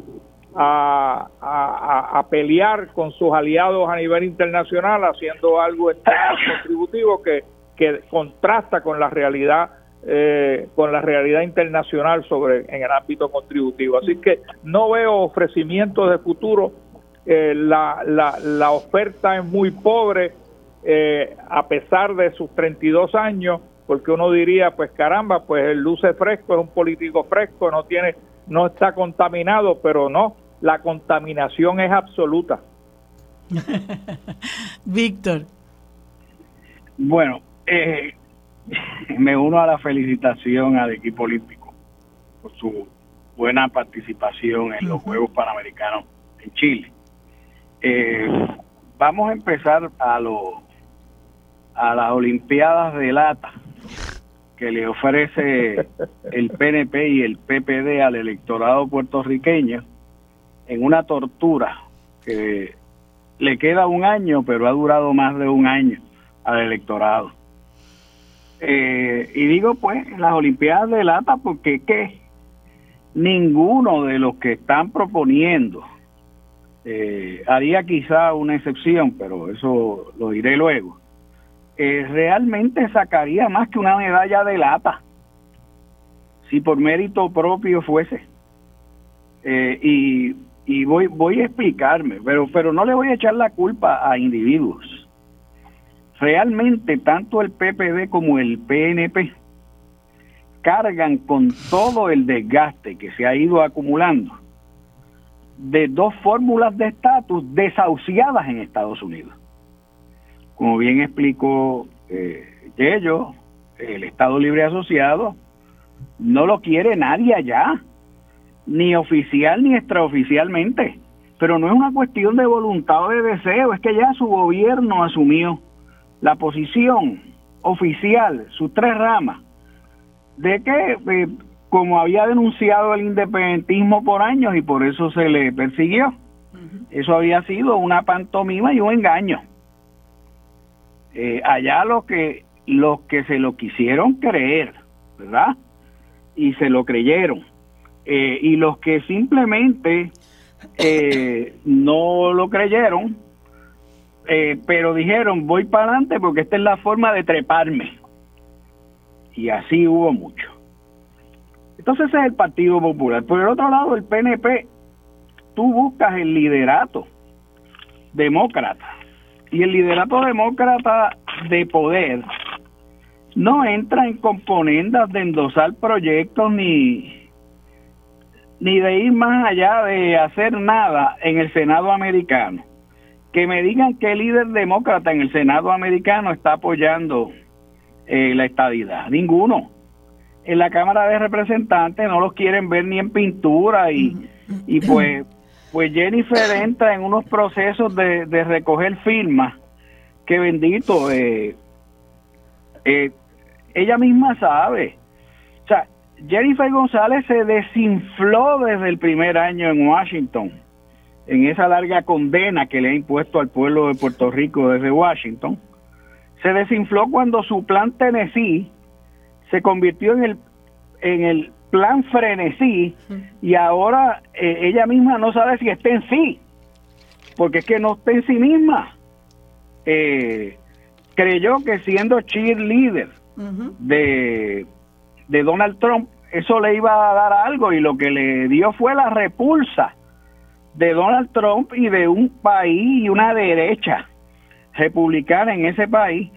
a, a, pelear con sus aliados a nivel internacional haciendo algo contributivo que, que contrasta con la realidad con la realidad internacional sobre en el ámbito contributivo. Así que no veo ofrecimientos de futuro eh, la, la, la, oferta es muy pobre eh, a pesar de sus 32 años, porque uno diría, pues caramba, pues el luce fresco, es un político fresco, no tiene, no está contaminado, pero no, la contaminación es absoluta. Víctor. Bueno, eh, me uno a la felicitación al equipo olímpico por su buena participación en los Juegos Panamericanos en Chile. Eh, vamos a empezar a lo a las Olimpiadas de lata que le ofrece el PNP y el PPD al electorado puertorriqueño en una tortura que le queda un año, pero ha durado más de un año al electorado. Eh, y digo pues las Olimpiadas de lata porque qué ninguno de los que están proponiendo eh, haría quizá una excepción, pero eso lo diré luego, eh, realmente sacaría más que una medalla de lata, si por mérito propio fuese. Y, y voy, voy a explicarme, pero, pero no le voy a echar la culpa a individuos. Realmente tanto el PPD como el PNP cargan con todo el desgaste que se ha ido acumulando de dos fórmulas de estatus desahuciadas en Estados Unidos. Como bien explicó eh, Yello, el Estado Libre Asociado no lo quiere nadie allá, ni oficial ni extraoficialmente. Pero no es una cuestión de voluntad o de deseo, es que ya su gobierno asumió la posición oficial, sus tres ramas, de que eh, como había denunciado el independentismo por años y por eso se le persiguió. Eso había sido una pantomima y un engaño. Eh, allá los que los que se lo quisieron creer, ¿verdad? Y se lo creyeron. Eh, y los que simplemente eh, no lo creyeron, pero dijeron, voy para adelante porque esta es la forma de treparme. Y así hubo mucho. Entonces ese es el Partido Popular. Por el otro lado, el PNP, tú buscas el liderato demócrata. Y el liderato demócrata de poder no entra en componendas de endosar proyectos ni, ni de ir más allá de hacer nada en el Senado americano. Que me digan que el líder demócrata en el Senado americano está apoyando eh, la estadidad. Ninguno en la Cámara de Representantes no los quieren ver ni en pintura y, y pues pues Jennifer entra en unos procesos de, recoger firmas que bendito eh, eh, ella misma sabe Jennifer González se desinfló desde el primer año en Washington en esa larga condena que le ha impuesto al pueblo de Puerto Rico desde Washington se desinfló cuando su plan Tennessee se convirtió en el, en el plan frenesí y ahora eh, ella misma no sabe si está en sí, porque es que no está en sí misma. Eh, creyó que siendo cheerleader de, de Donald Trump, eso le iba a dar algo y lo que le dio fue la repulsa de Donald Trump y de un país y una derecha republicana en ese país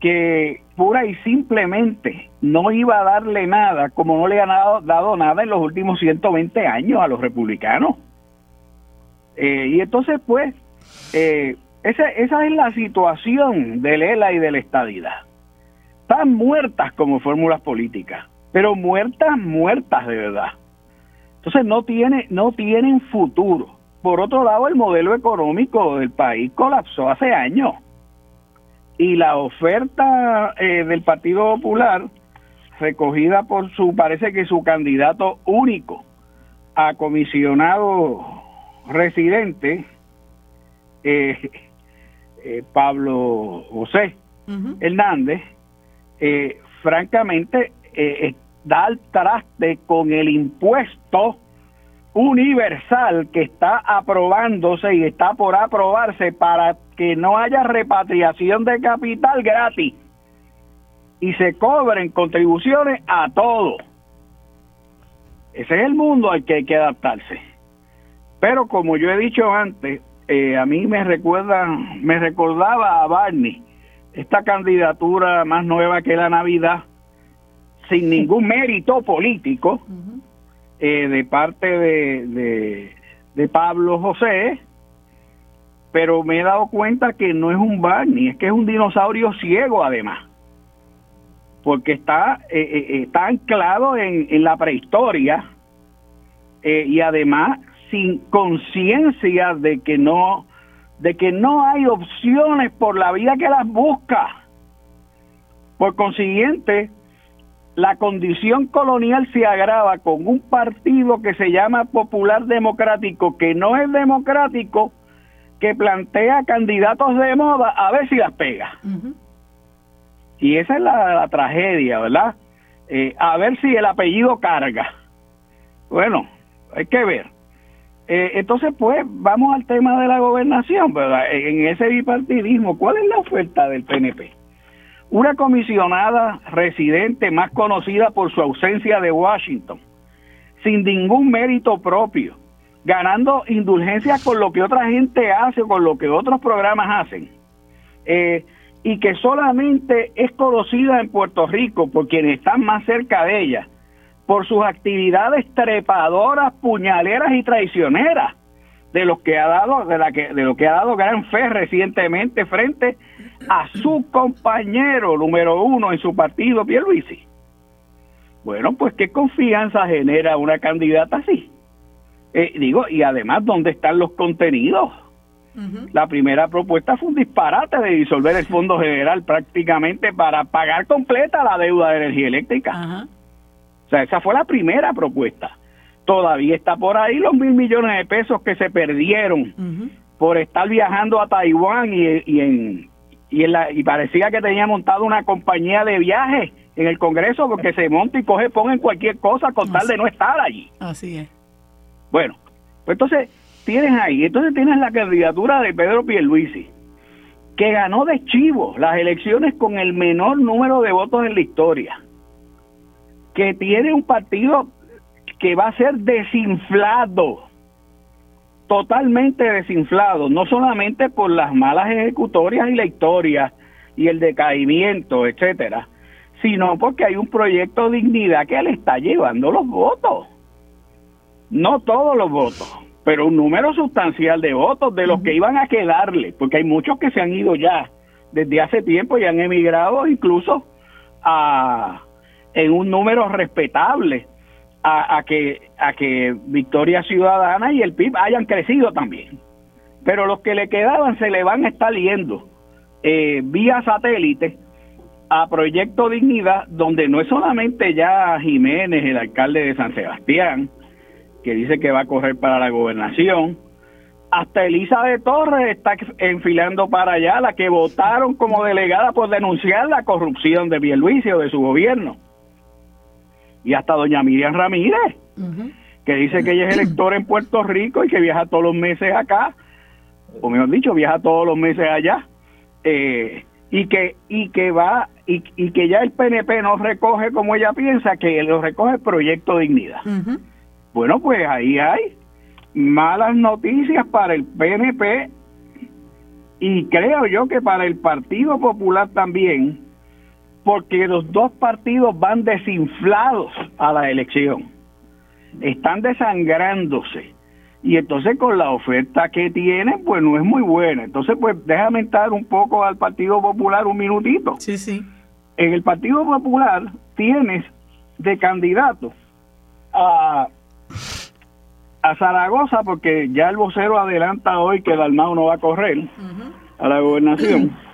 que pura y simplemente no iba a darle nada, como no le ha dado, nada en los últimos 120 años a los republicanos. Eh, y entonces, pues, eh, esa, esa es la situación del ELA y de la estadidad. Están muertas como fórmulas políticas, pero muertas, muertas de verdad. Entonces no, tiene, no tienen futuro. Por otro lado, el modelo económico del país colapsó hace años. Y la oferta eh, del Partido Popular, recogida por su, parece que su candidato único a comisionado residente, eh, eh, Pablo José Hernández, francamente da al traste con el impuesto universal que está aprobándose y está por aprobarse para que no haya repatriación de capital gratis y se cobren contribuciones a todo. Ese es el mundo al que hay que adaptarse. Pero como yo he dicho antes, eh, a mí me recuerda, me recordaba a Barney, esta candidatura más nueva que la Navidad, sin ningún mérito político, eh, de parte de, de, Pablo José, pero me he dado cuenta que no es un Barney, es que es un dinosaurio ciego además, porque está, eh, eh, está anclado en, en la prehistoria y además sin conciencia de que no de que no hay opciones por la vida que las busca. Por consiguiente, la condición colonial se agrava con un partido que se llama Popular Democrático, que no es democrático, que plantea candidatos de moda a ver si las pega. Y esa es la, tragedia, ¿verdad? Eh, a ver si el apellido carga. Bueno, hay que ver. Eh, entonces, pues, vamos al tema de la gobernación, ¿verdad? En ese bipartidismo, ¿cuál es la oferta del PNP? Una comisionada residente más conocida por su ausencia de Washington, sin ningún mérito propio, ganando indulgencias con lo que otra gente hace con lo que otros programas hacen, eh, y que solamente es conocida en Puerto Rico por quienes están más cerca de ella, por sus actividades trepadoras, puñaleras y traicioneras de los que ha dado de la que de lo que ha dado gran fe recientemente frente a su compañero número uno en su partido Pierluisi. Bueno pues qué confianza genera una candidata así eh, digo y además dónde están los contenidos la primera propuesta fue un disparate de disolver el fondo general prácticamente para pagar completa la deuda de energía eléctrica. O sea esa fue la primera propuesta. Todavía está por ahí los mil millones de pesos que se perdieron por estar viajando a Taiwán y, y en y, en la, y parecía que tenía montado una compañía de viajes en el Congreso porque se monta y coge, pone cualquier cosa con tal de no estar allí. Así es. Bueno, pues entonces tienes ahí, entonces tienes la candidatura de Pedro Pierluisi, que ganó de chivo las elecciones con el menor número de votos en la historia, que tiene un partido que va a ser desinflado, totalmente desinflado, no solamente por las malas ejecutorias y la historia y el decaimiento, etcétera, sino porque hay un proyecto de dignidad que le está llevando los votos. No todos los votos, pero un número sustancial de votos de los que iban a quedarle, porque hay muchos que se han ido ya desde hace tiempo y han emigrado incluso a en un número respetable a, que, a que Victoria Ciudadana y el PIB hayan crecido también. Pero los que le quedaban se le van a estar yendo eh, vía satélite a Proyecto Dignidad, donde no es solamente ya Jiménez, el alcalde de San Sebastián, que dice que va a correr para la gobernación, hasta Elisa de Torres está enfilando para allá, la que votaron como delegada por denunciar la corrupción de Pierluisi de su gobierno y hasta doña Miriam Ramírez, que dice que ella es electora en Puerto Rico y que viaja todos los meses acá, o mejor dicho, viaja todos los meses allá, eh, y que y que va y, que ya el PNP no recoge como ella piensa, que lo recoge el Proyecto Dignidad. Bueno, pues ahí hay malas noticias para el PNP y creo yo que para el Partido Popular también, porque los dos partidos van desinflados a la elección, están desangrándose y entonces con la oferta que tienen, pues no es muy buena. Entonces, pues déjame entrar un poco al Partido Popular un minutito. Sí, sí. En el Partido Popular tienes de candidato a, a Zaragoza, porque ya el vocero adelanta hoy que el Almao no va a correr a la gobernación.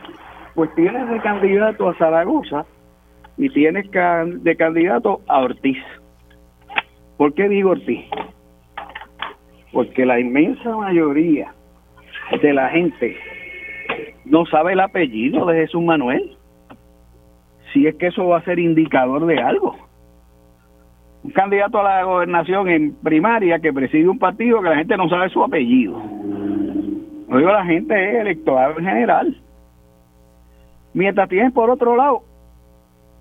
Pues tienes de candidato a Zaragoza y tienes de candidato a Ortiz. ¿Por qué digo Ortiz? porque la inmensa mayoría de la gente no sabe el apellido de Jesús Manuel. Si es que eso va a ser indicador de algo. Un candidato a la gobernación en primaria que preside un partido que la gente no sabe su apellido. No digo la gente es electoral en general. Mientras tienes por otro lado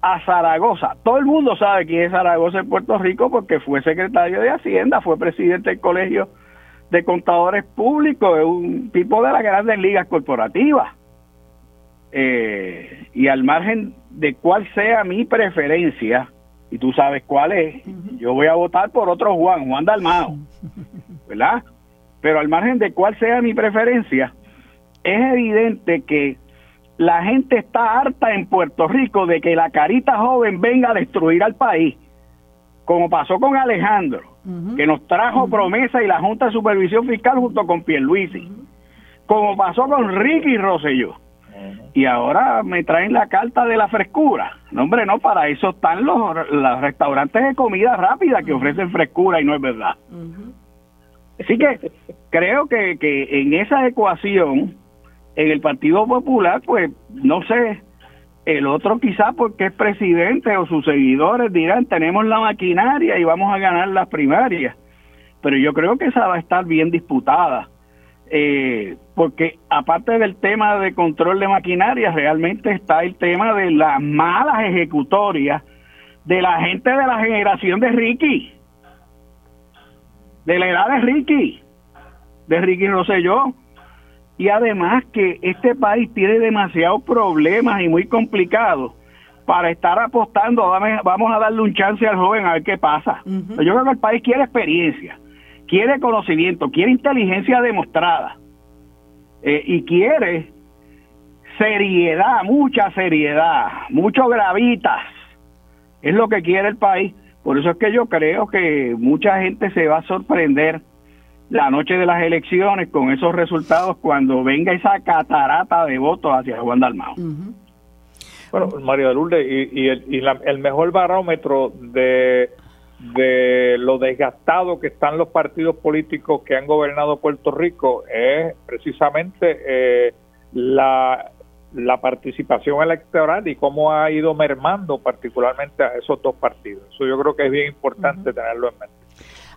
a Zaragoza. Todo el mundo sabe quién es Zaragoza en Puerto Rico porque fue secretario de Hacienda, fue presidente del colegio de contadores públicos, es un tipo de las grandes ligas corporativas. Eh, y al margen de cuál sea mi preferencia, y tú sabes cuál es, yo voy a votar por otro Juan, Juan Dalmao, ¿verdad? Pero al margen de cuál sea mi preferencia, es evidente que la gente está harta en Puerto Rico de que la carita joven venga a destruir al país, como pasó con Alejandro que nos trajo promesa y la Junta de Supervisión Fiscal junto con Pierluisi, como pasó con Ricky Rosselló. Y ahora me traen la carta de la frescura. No, hombre, no, para eso están los, los restaurantes de comida rápida que ofrecen frescura y no es verdad. Así que creo que, que en esa ecuación, en el Partido Popular, pues no sé, el otro quizá porque es presidente o sus seguidores dirán, tenemos la maquinaria y vamos a ganar las primarias. Pero yo creo que esa va a estar bien disputada. Eh, porque aparte del tema de control de maquinaria, realmente está el tema de las malas ejecutorias de la gente de la generación de Ricky, de la edad de Ricky, de Ricky Rosselló, y además que este país tiene demasiados problemas y muy complicados para estar apostando, vamos a darle un chance al joven a ver qué pasa. Yo creo que el país quiere experiencia, quiere conocimiento, quiere inteligencia demostrada eh, y quiere seriedad, mucha seriedad, mucho gravitas. Es lo que quiere el país. Por eso es que yo creo que mucha gente se va a sorprender la noche de las elecciones con esos resultados cuando venga esa catarata de votos hacia Juan Dalmao. Bueno, Mario de Lourdes, y, el, mejor barómetro de, de lo desgastado que están los partidos políticos que han gobernado Puerto Rico es precisamente eh, la, la participación electoral y cómo ha ido mermando particularmente a esos dos partidos. Eso yo creo que es bien importante tenerlo en mente.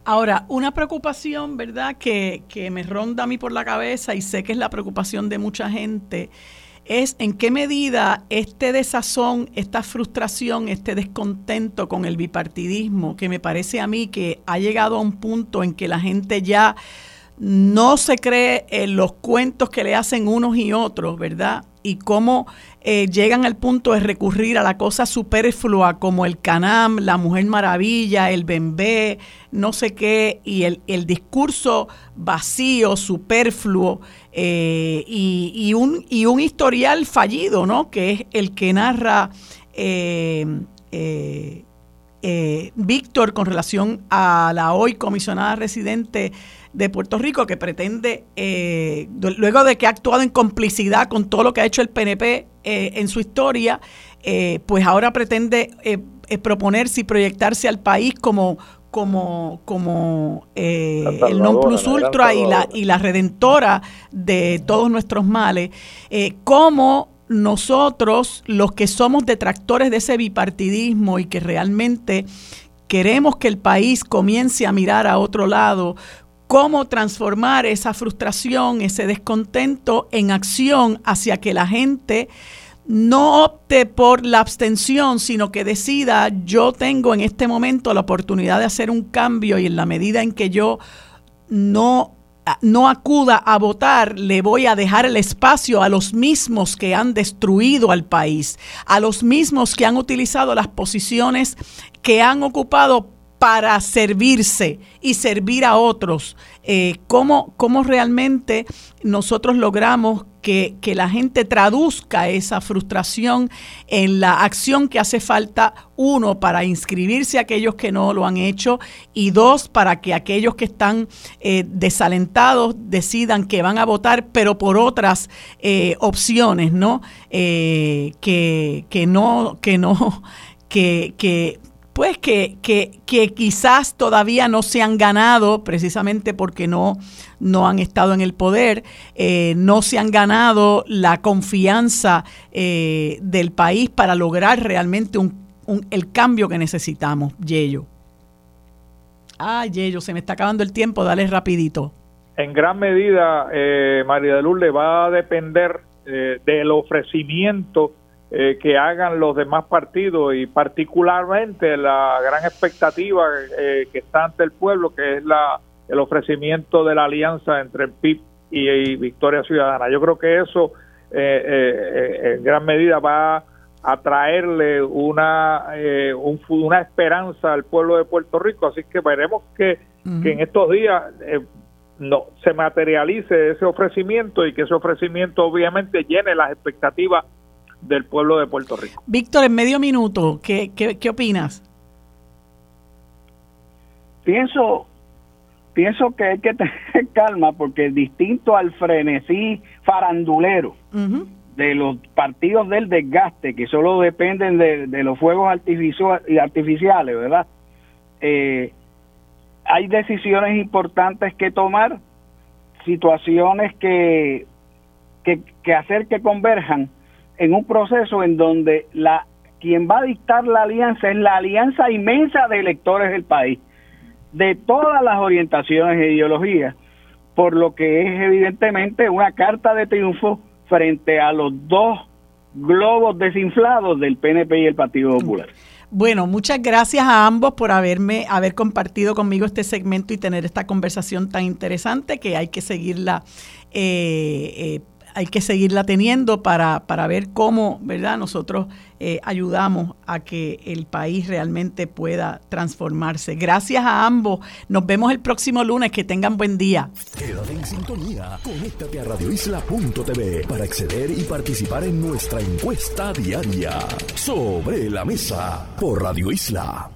Ahora, una preocupación, ¿verdad?, que, que me ronda a mí por la cabeza y sé que es la preocupación de mucha gente, es en qué medida este desazón, esta frustración, este descontento con el bipartidismo, que me parece a mí que ha llegado a un punto en que la gente ya no se cree en los cuentos que le hacen unos y otros, ¿verdad? Y cómo eh, llegan al punto de recurrir a la cosa superflua como el Canam, la Mujer Maravilla, el Bembé, no sé qué, y el, discurso vacío, superfluo, eh, y, un, y un historial fallido, ¿no? Que es el que narra eh, Víctor con relación a la hoy comisionada residente de Puerto Rico que pretende, eh, luego de que ha actuado en complicidad con todo lo que ha hecho el PNP eh, en su historia, eh, pues ahora pretende proponerse y proyectarse al país como como, como el non plus ultra y la, y la redentora de todos nuestros males, como nosotros, los que somos detractores de ese bipartidismo y que realmente queremos que el país comience a mirar a otro lado, cómo transformar esa frustración, ese descontento en acción hacia que la gente no opte por la abstención, sino que decida, yo tengo en este momento la oportunidad de hacer un cambio y en la medida en que yo no no acuda a votar, le voy a dejar el espacio a los mismos que han destruido al país, a los mismos que han utilizado las posiciones que han ocupado para servirse y servir a otros. Eh, ¿cómo, ¿Cómo realmente nosotros logramos que, que, la gente traduzca esa frustración en la acción que hace falta, uno, para inscribirse a aquellos que no lo han hecho y dos, para que aquellos que están eh, desalentados decidan que van a votar, pero por otras eh, opciones, ¿no? Que, que no, que no, que, que pues que, que, que, quizás todavía no se han ganado precisamente porque no, no han estado en el poder, eh, no se han ganado la confianza eh, del país para lograr realmente un, un, el cambio que necesitamos, Yello. Ah, Yello, se me está acabando el tiempo, dale rapidito. En gran medida, eh, María de le va a depender eh, del ofrecimiento eh, que hagan los demás partidos y particularmente la gran expectativa eh, que está ante el pueblo, que es la el ofrecimiento de la alianza entre el PIB y, y Victoria Ciudadana. Yo creo que eso eh, en gran medida va a traerle una, un, una esperanza al pueblo de Puerto Rico, así que veremos que, uh -huh. que en estos días no se materialice ese ofrecimiento y que ese ofrecimiento obviamente llene las expectativas del pueblo de Puerto Rico. Víctor, en medio minuto, ¿qué, qué, qué opinas? Pienso, pienso que hay que tener calma porque distinto al frenesí farandulero uh -huh. de los partidos del desgaste que solo dependen de, de los fuegos artificiales, ¿verdad? Eh, hay decisiones importantes que tomar, situaciones que, que, que hacer que converjan en un proceso en donde la quien va a dictar la alianza es la alianza inmensa de electores del país, de todas las orientaciones e ideologías, por lo que es evidentemente una carta de triunfo frente a los dos globos desinflados del PNP y el Partido Popular. Bueno, muchas gracias a ambos por haberme haber compartido conmigo este segmento y tener esta conversación tan interesante que hay que seguirla eh, eh, hay que seguirla teniendo para, para ver cómo, ¿verdad? Nosotros eh, ayudamos a que el país realmente pueda transformarse. Gracias a ambos. Nos vemos el próximo lunes. Que tengan buen día. Quédate en sintonía. Conéctate a radioisla.tv para acceder y participar en nuestra encuesta diaria. Sobre la mesa por Radio Isla.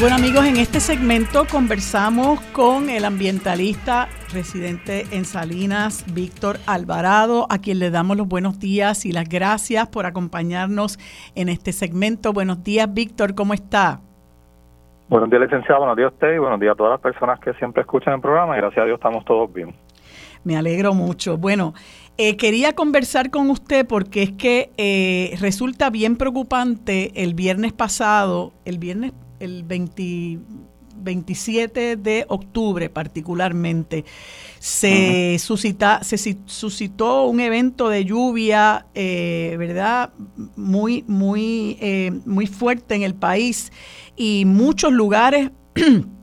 Bueno amigos, en este segmento conversamos con el ambientalista residente en Salinas, Víctor Alvarado, a quien le damos los buenos días y las gracias por acompañarnos en este segmento. Buenos días, Víctor, ¿cómo está? Buenos días, licenciado. Buenos días a usted y buenos días a todas las personas que siempre escuchan el programa. Y gracias a Dios estamos todos bien. Me alegro mucho. Bueno, eh, quería conversar con usted porque es que eh, resulta bien preocupante el viernes pasado, el viernes, el 20, 27 de octubre particularmente, se, uh -huh. suscita, se suscitó un evento de lluvia, eh, ¿verdad? Muy, muy, eh, muy fuerte en el país y muchos lugares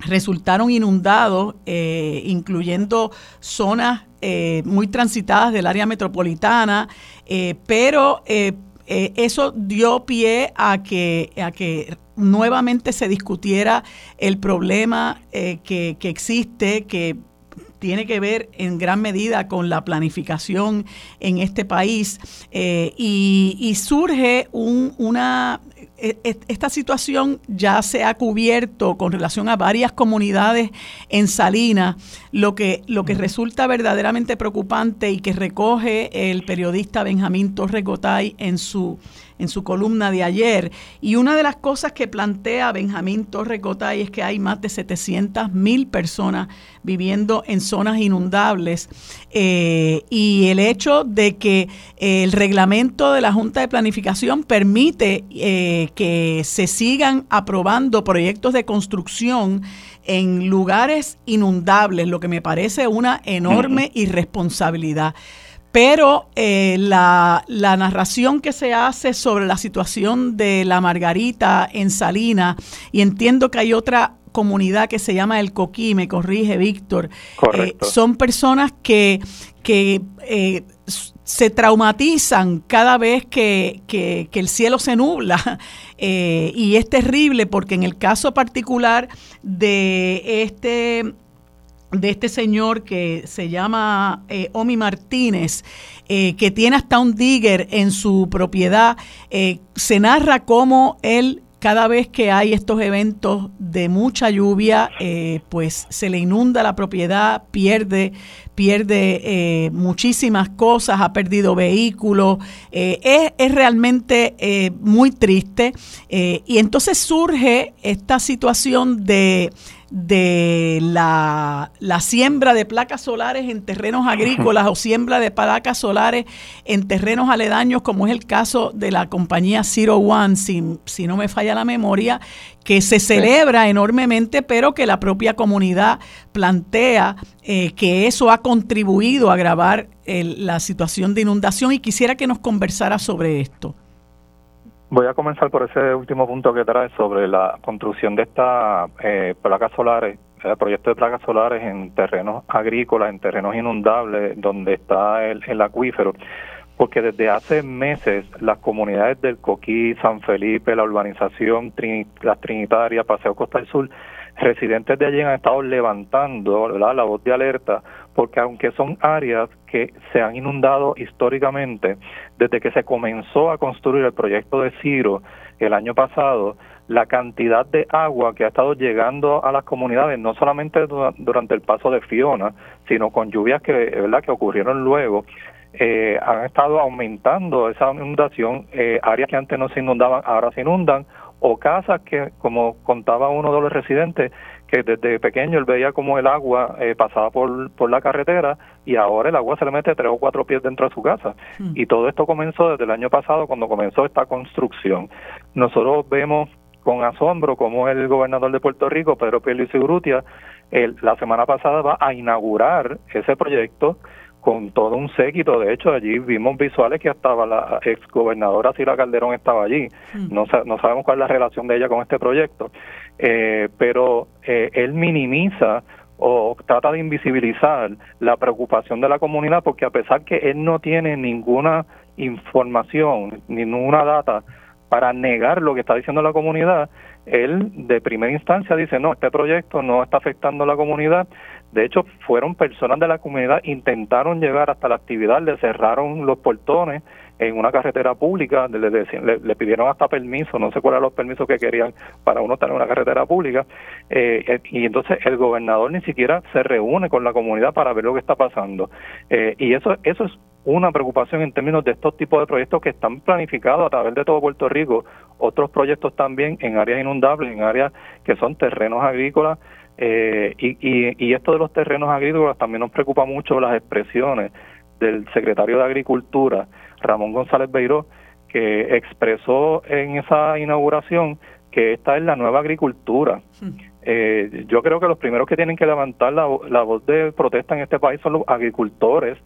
resultaron inundados, eh, incluyendo zonas eh, muy transitadas del área metropolitana, eh, pero eso dio pie a que, a que nuevamente se discutiera el problema que, que existe, que tiene que ver en gran medida con la planificación en este país eh, y, y, surge un, una e, e, esta situación ya se ha cubierto con relación a varias comunidades en Salinas, lo que, lo que resulta verdaderamente preocupante y que recoge el periodista Benjamín Torres Gotay en su, en su columna de ayer. Y una de las cosas que plantea Benjamín Torres Gotay es que hay más de 700 mil personas viviendo en zonas inundables eh, y el hecho de que el reglamento de la Junta de Planificación permite eh, que se sigan aprobando proyectos de construcción en lugares inundables, lo que me parece una enorme irresponsabilidad. Pero eh, la, la, narración que se hace sobre la situación de la Margarita en Salina, y entiendo que hay otra comunidad que se llama el Coquí, me corrige Víctor, eh, son personas que, que eh, se traumatizan cada vez que, que, el cielo se nubla. Y es terrible porque en el caso particular de este de este señor que se llama eh, Omi Martínez, eh, que tiene hasta un digger en su propiedad, eh, se narra cómo él cada vez que hay estos eventos de mucha lluvia, pues se le inunda la propiedad, pierde, pierde muchísimas cosas, ha perdido vehículos, es, es, realmente muy triste. y entonces surge esta situación de de la, siembra de placas solares en terrenos agrícolas o siembra de placas solares en terrenos aledaños, como es el caso de la compañía Zero One, si, si no me falla la memoria, que se celebra enormemente, pero que la propia comunidad plantea eh, que eso ha contribuido a agravar la situación de inundación. Y quisiera que nos conversara sobre esto. Voy a comenzar por ese último punto que trae sobre la construcción de estas eh, placas solares, el proyecto de placas solares en terrenos agrícolas, en terrenos inundables, donde está el, acuífero porque desde hace meses las comunidades del Coquí, San Felipe, la urbanización, las Trinitarias, Paseo Costa del Sur, residentes de allí han estado levantando la voz de alerta porque aunque son áreas que se han inundado históricamente, desde que se comenzó a construir el proyecto de Ciro el año pasado, la cantidad de agua que ha estado llegando a las comunidades, no solamente durante el paso de Fiona, sino con lluvias que, ocurrieron luego, eh, han estado aumentando esa inundación, eh, áreas que antes no se inundaban, ahora se inundan, o casas que, como contaba uno de los residentes, que desde pequeño él veía como el agua eh, pasaba por, por la carretera y ahora el agua se le mete tres o cuatro pies dentro de su casa. Hmm. Y todo esto comenzó desde el año pasado cuando comenzó esta construcción. Nosotros vemos con asombro como el gobernador de Puerto Rico, Pedro Pierluisi Urrutia, la semana pasada va a inaugurar ese proyecto con todo un séquito. De hecho, allí vimos visuales que estaba la ex gobernadora Sila Calderón estaba allí. Hmm. No, no sabemos cuál es la relación de ella con este proyecto, eh, pero eh, él minimiza o trata de invisibilizar la preocupación de la comunidad porque a pesar que él no tiene ninguna información, ninguna data para negar lo que está diciendo la comunidad, él de primera instancia dice, no, este proyecto no está afectando a la comunidad. De hecho, fueron personas de la comunidad, intentaron llegar hasta la actividad, le cerraron los portones en una carretera pública, le, le, pidieron hasta permiso, no sé cuáles eran los permisos que querían para uno estar en una carretera pública, eh, eh, y entonces el gobernador ni siquiera se reúne con la comunidad para ver lo que está pasando. Eh, y eso, eso es una preocupación en términos de estos tipos de proyectos que están planificados a través de todo Puerto Rico, otros proyectos también en áreas inundables, en áreas que son terrenos agrícolas, y, y, y esto de los terrenos agrícolas también nos preocupa mucho las expresiones del secretario de Agricultura, Ramón González Beiró, que expresó en esa inauguración que esta es la nueva agricultura. Hmm. Eh, yo creo que los primeros que tienen que levantar la, voz de protesta en este país son los agricultores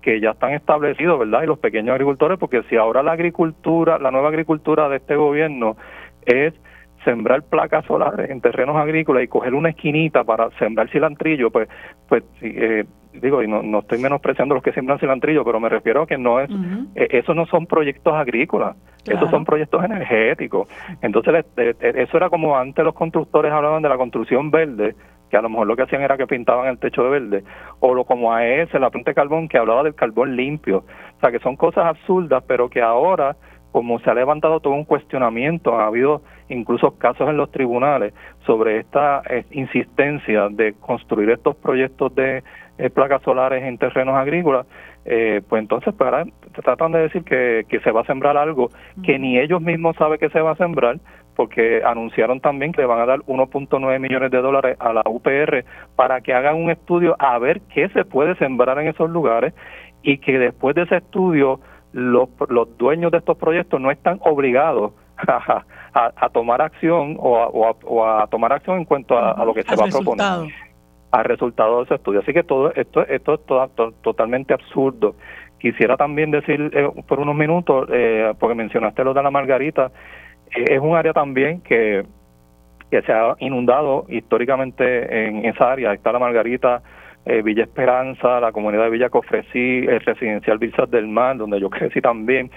que ya están establecidos, ¿verdad? Y los pequeños agricultores, porque si ahora la agricultura, la nueva agricultura de este gobierno es sembrar placas solares en terrenos agrícolas y coger una esquinita para sembrar cilantrillo, pues, pues eh, digo, y no, no estoy menospreciando los que siembran cilantrillo, pero me refiero a que no es, eh, esos no son proyectos agrícolas, esos son proyectos energéticos. Entonces, eso era como antes los constructores hablaban de la construcción verde, que a lo mejor lo que hacían era que pintaban el techo de verde, o lo como AES, la planta de carbón, que hablaba del carbón limpio. O sea, que son cosas absurdas, pero que ahora, como se ha levantado todo un cuestionamiento, ha habido incluso casos en los tribunales sobre esta eh, insistencia de construir estos proyectos de eh, placas solares en terrenos agrícolas, eh, pues entonces pues tratan de decir que, que se va a sembrar algo que ni ellos mismos saben que se va a sembrar, porque anunciaron también que le van a dar 1.9 millones de dólares a la UPR para que hagan un estudio a ver qué se puede sembrar en esos lugares y que después de ese estudio los, los dueños de estos proyectos no están obligados a, a, tomar acción o a, o, a, tomar acción en cuanto a, lo que se va a proponer al resultado de ese estudio. Así que todo esto, esto es totalmente absurdo Quisiera también decir eh, por unos minutos, eh, porque mencionaste lo de la Margarita, eh, es un área también que, que se ha inundado históricamente en esa área. Está la Margarita, Villa Esperanza, la comunidad de Villa Cofresí, el residencial Villas del Mar, donde yo crecí también.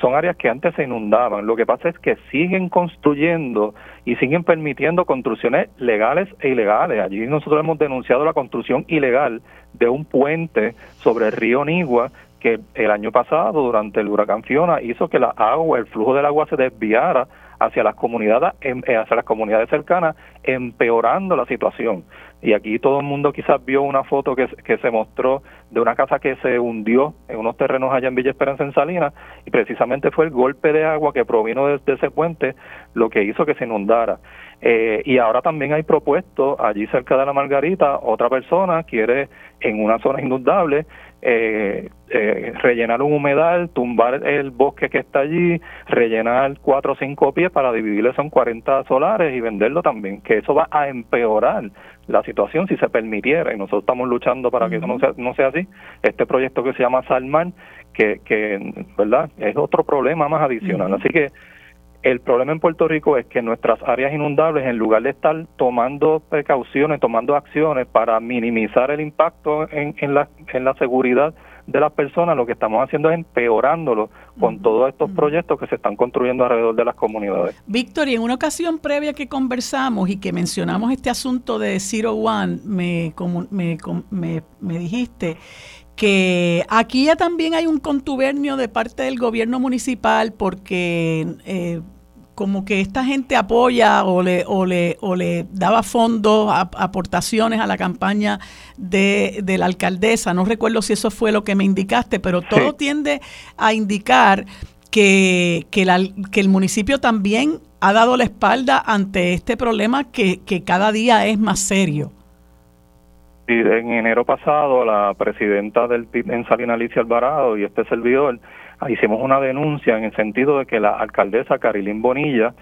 son áreas que antes se inundaban. Lo que pasa es que siguen construyendo y siguen permitiendo construcciones legales e ilegales. Allí nosotros hemos denunciado la construcción ilegal de un puente sobre el río Nigua que el año pasado, durante el huracán Fiona, hizo que la agua, el flujo del agua se desviara hacia las comunidades, em, eh, hacia las comunidades cercanas, empeorando la situación. Y aquí todo el mundo quizás vio una foto que, que se mostró de una casa que se hundió en unos terrenos allá en Villa Esperanza en Salinas, y precisamente fue el golpe de agua que provino de, ese puente lo que hizo que se inundara. Eh, y ahora también hay propuesto allí cerca de la Margarita, otra persona quiere en una zona inundable eh, eh, rellenar un humedal, tumbar el bosque que está allí, rellenar cuatro o cinco pies para dividirlo en 40 solares y venderlo también, que eso va a empeorar la situación si se permitiera y nosotros estamos luchando para que eso no sea, no sea así. Este proyecto que se llama Salman, que, que verdad es otro problema más adicional. Así que el problema en Puerto Rico es que nuestras áreas inundables, en lugar de estar tomando precauciones, tomando acciones para minimizar el impacto en, en, la, en la seguridad de las personas, lo que estamos haciendo es empeorándolo con todos estos proyectos que se están construyendo alrededor de las comunidades. Víctor, y en una ocasión previa que conversamos y que mencionamos este asunto de Zero One, me, me, me, me dijiste que aquí ya también hay un contubernio de parte del gobierno municipal porque eh, como que esta gente apoya o le, o le, o le daba fondos, aportaciones a la campaña de, de, la alcaldesa. No recuerdo si eso fue lo que me indicaste, pero todo tiende a indicar que, que, que el municipio también ha dado la espalda ante este problema que, que cada día es más serio. Sí, en enero pasado la presidenta del PIB en Salina Alicia Alvarado y este servidor hicimos una denuncia en el sentido de que la alcaldesa Carilín Bonilla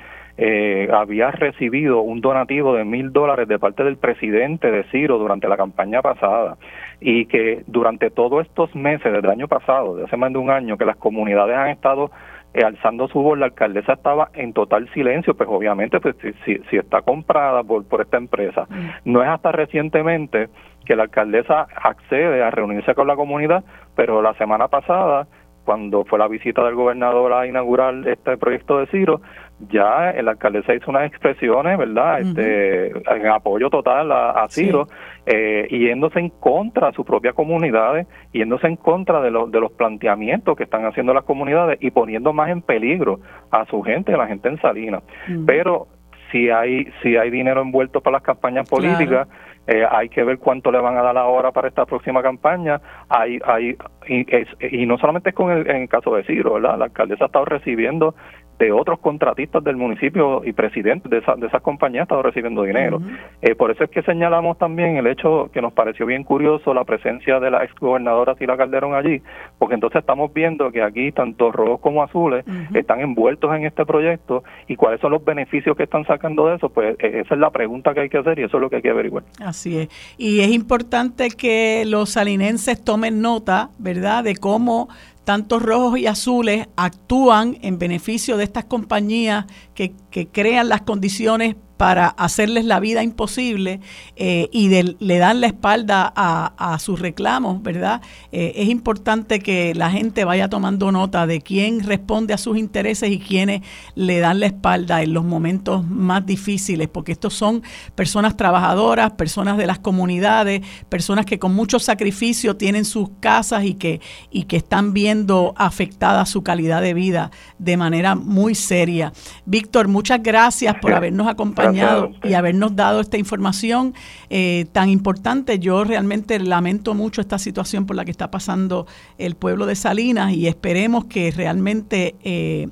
eh, había recibido un donativo de mil dólares de parte del presidente de Ciro durante la campaña pasada y que durante todos estos meses, desde el año pasado, de hace más de un año, que las comunidades han estado eh, alzando su voz, la alcaldesa estaba en total silencio, pues obviamente pues si, si está comprada por, por esta empresa. Mm. No es hasta recientemente que la alcaldesa accede a reunirse con la comunidad, pero la semana pasada cuando fue la visita del gobernador a inaugurar este proyecto de Ciro, ya el alcaldesa hizo unas expresiones, ¿verdad?, este, en apoyo total a, Ciro, eh, yéndose en contra de sus propias comunidades, yéndose en contra de, de los planteamientos que están haciendo las comunidades y poniendo más en peligro a su gente, a la gente en Salinas. Pero si hay, si hay dinero envuelto para las campañas políticas, eh, hay que ver cuánto le van a dar ahora para esta próxima campaña. Hay, hay, y, no solamente es con el, en el caso de Ciro, ¿verdad? La alcaldesa ha estado recibiendo de otros contratistas del municipio y presidentes de, de esas compañías ha estado recibiendo dinero. Eh, por eso es que señalamos también el hecho que nos pareció bien curioso la presencia de la exgobernadora Sila Calderón allí, porque entonces estamos viendo que aquí tanto rojos como azules están envueltos en este proyecto y cuáles son los beneficios que están sacando de eso, pues e, esa es la pregunta que hay que hacer y eso es lo que hay que averiguar. Así es. Y es importante que los salinenses tomen nota, ¿verdad?, de cómo tantos rojos y azules actúan en beneficio de estas compañías que, que crean las condiciones para hacerles la vida imposible eh, y le dan la espalda a, sus reclamos, ¿verdad? Eh, es importante que la gente vaya tomando nota de quién responde a sus intereses y quiénes le dan la espalda en los momentos más difíciles, porque estos son personas trabajadoras, personas de las comunidades, personas que con mucho sacrificio tienen sus casas y que, y que están viendo afectada su calidad de vida de manera muy seria. Víctor, muchas gracias por habernos acompañado y habernos dado esta información eh, tan importante. Yo realmente lamento mucho esta situación por la que está pasando el pueblo de Salinas y esperemos que realmente eh,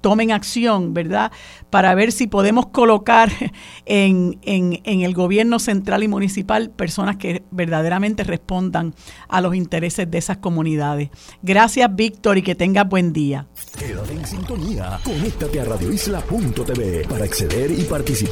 tomen acción, ¿verdad? Para ver si podemos colocar en, en, en, el gobierno central y municipal personas que verdaderamente respondan a los intereses de esas comunidades. Gracias, Víctor, y que tengas buen día. Quédate en sintonía. Conéctate a radioisla.tv para acceder y participar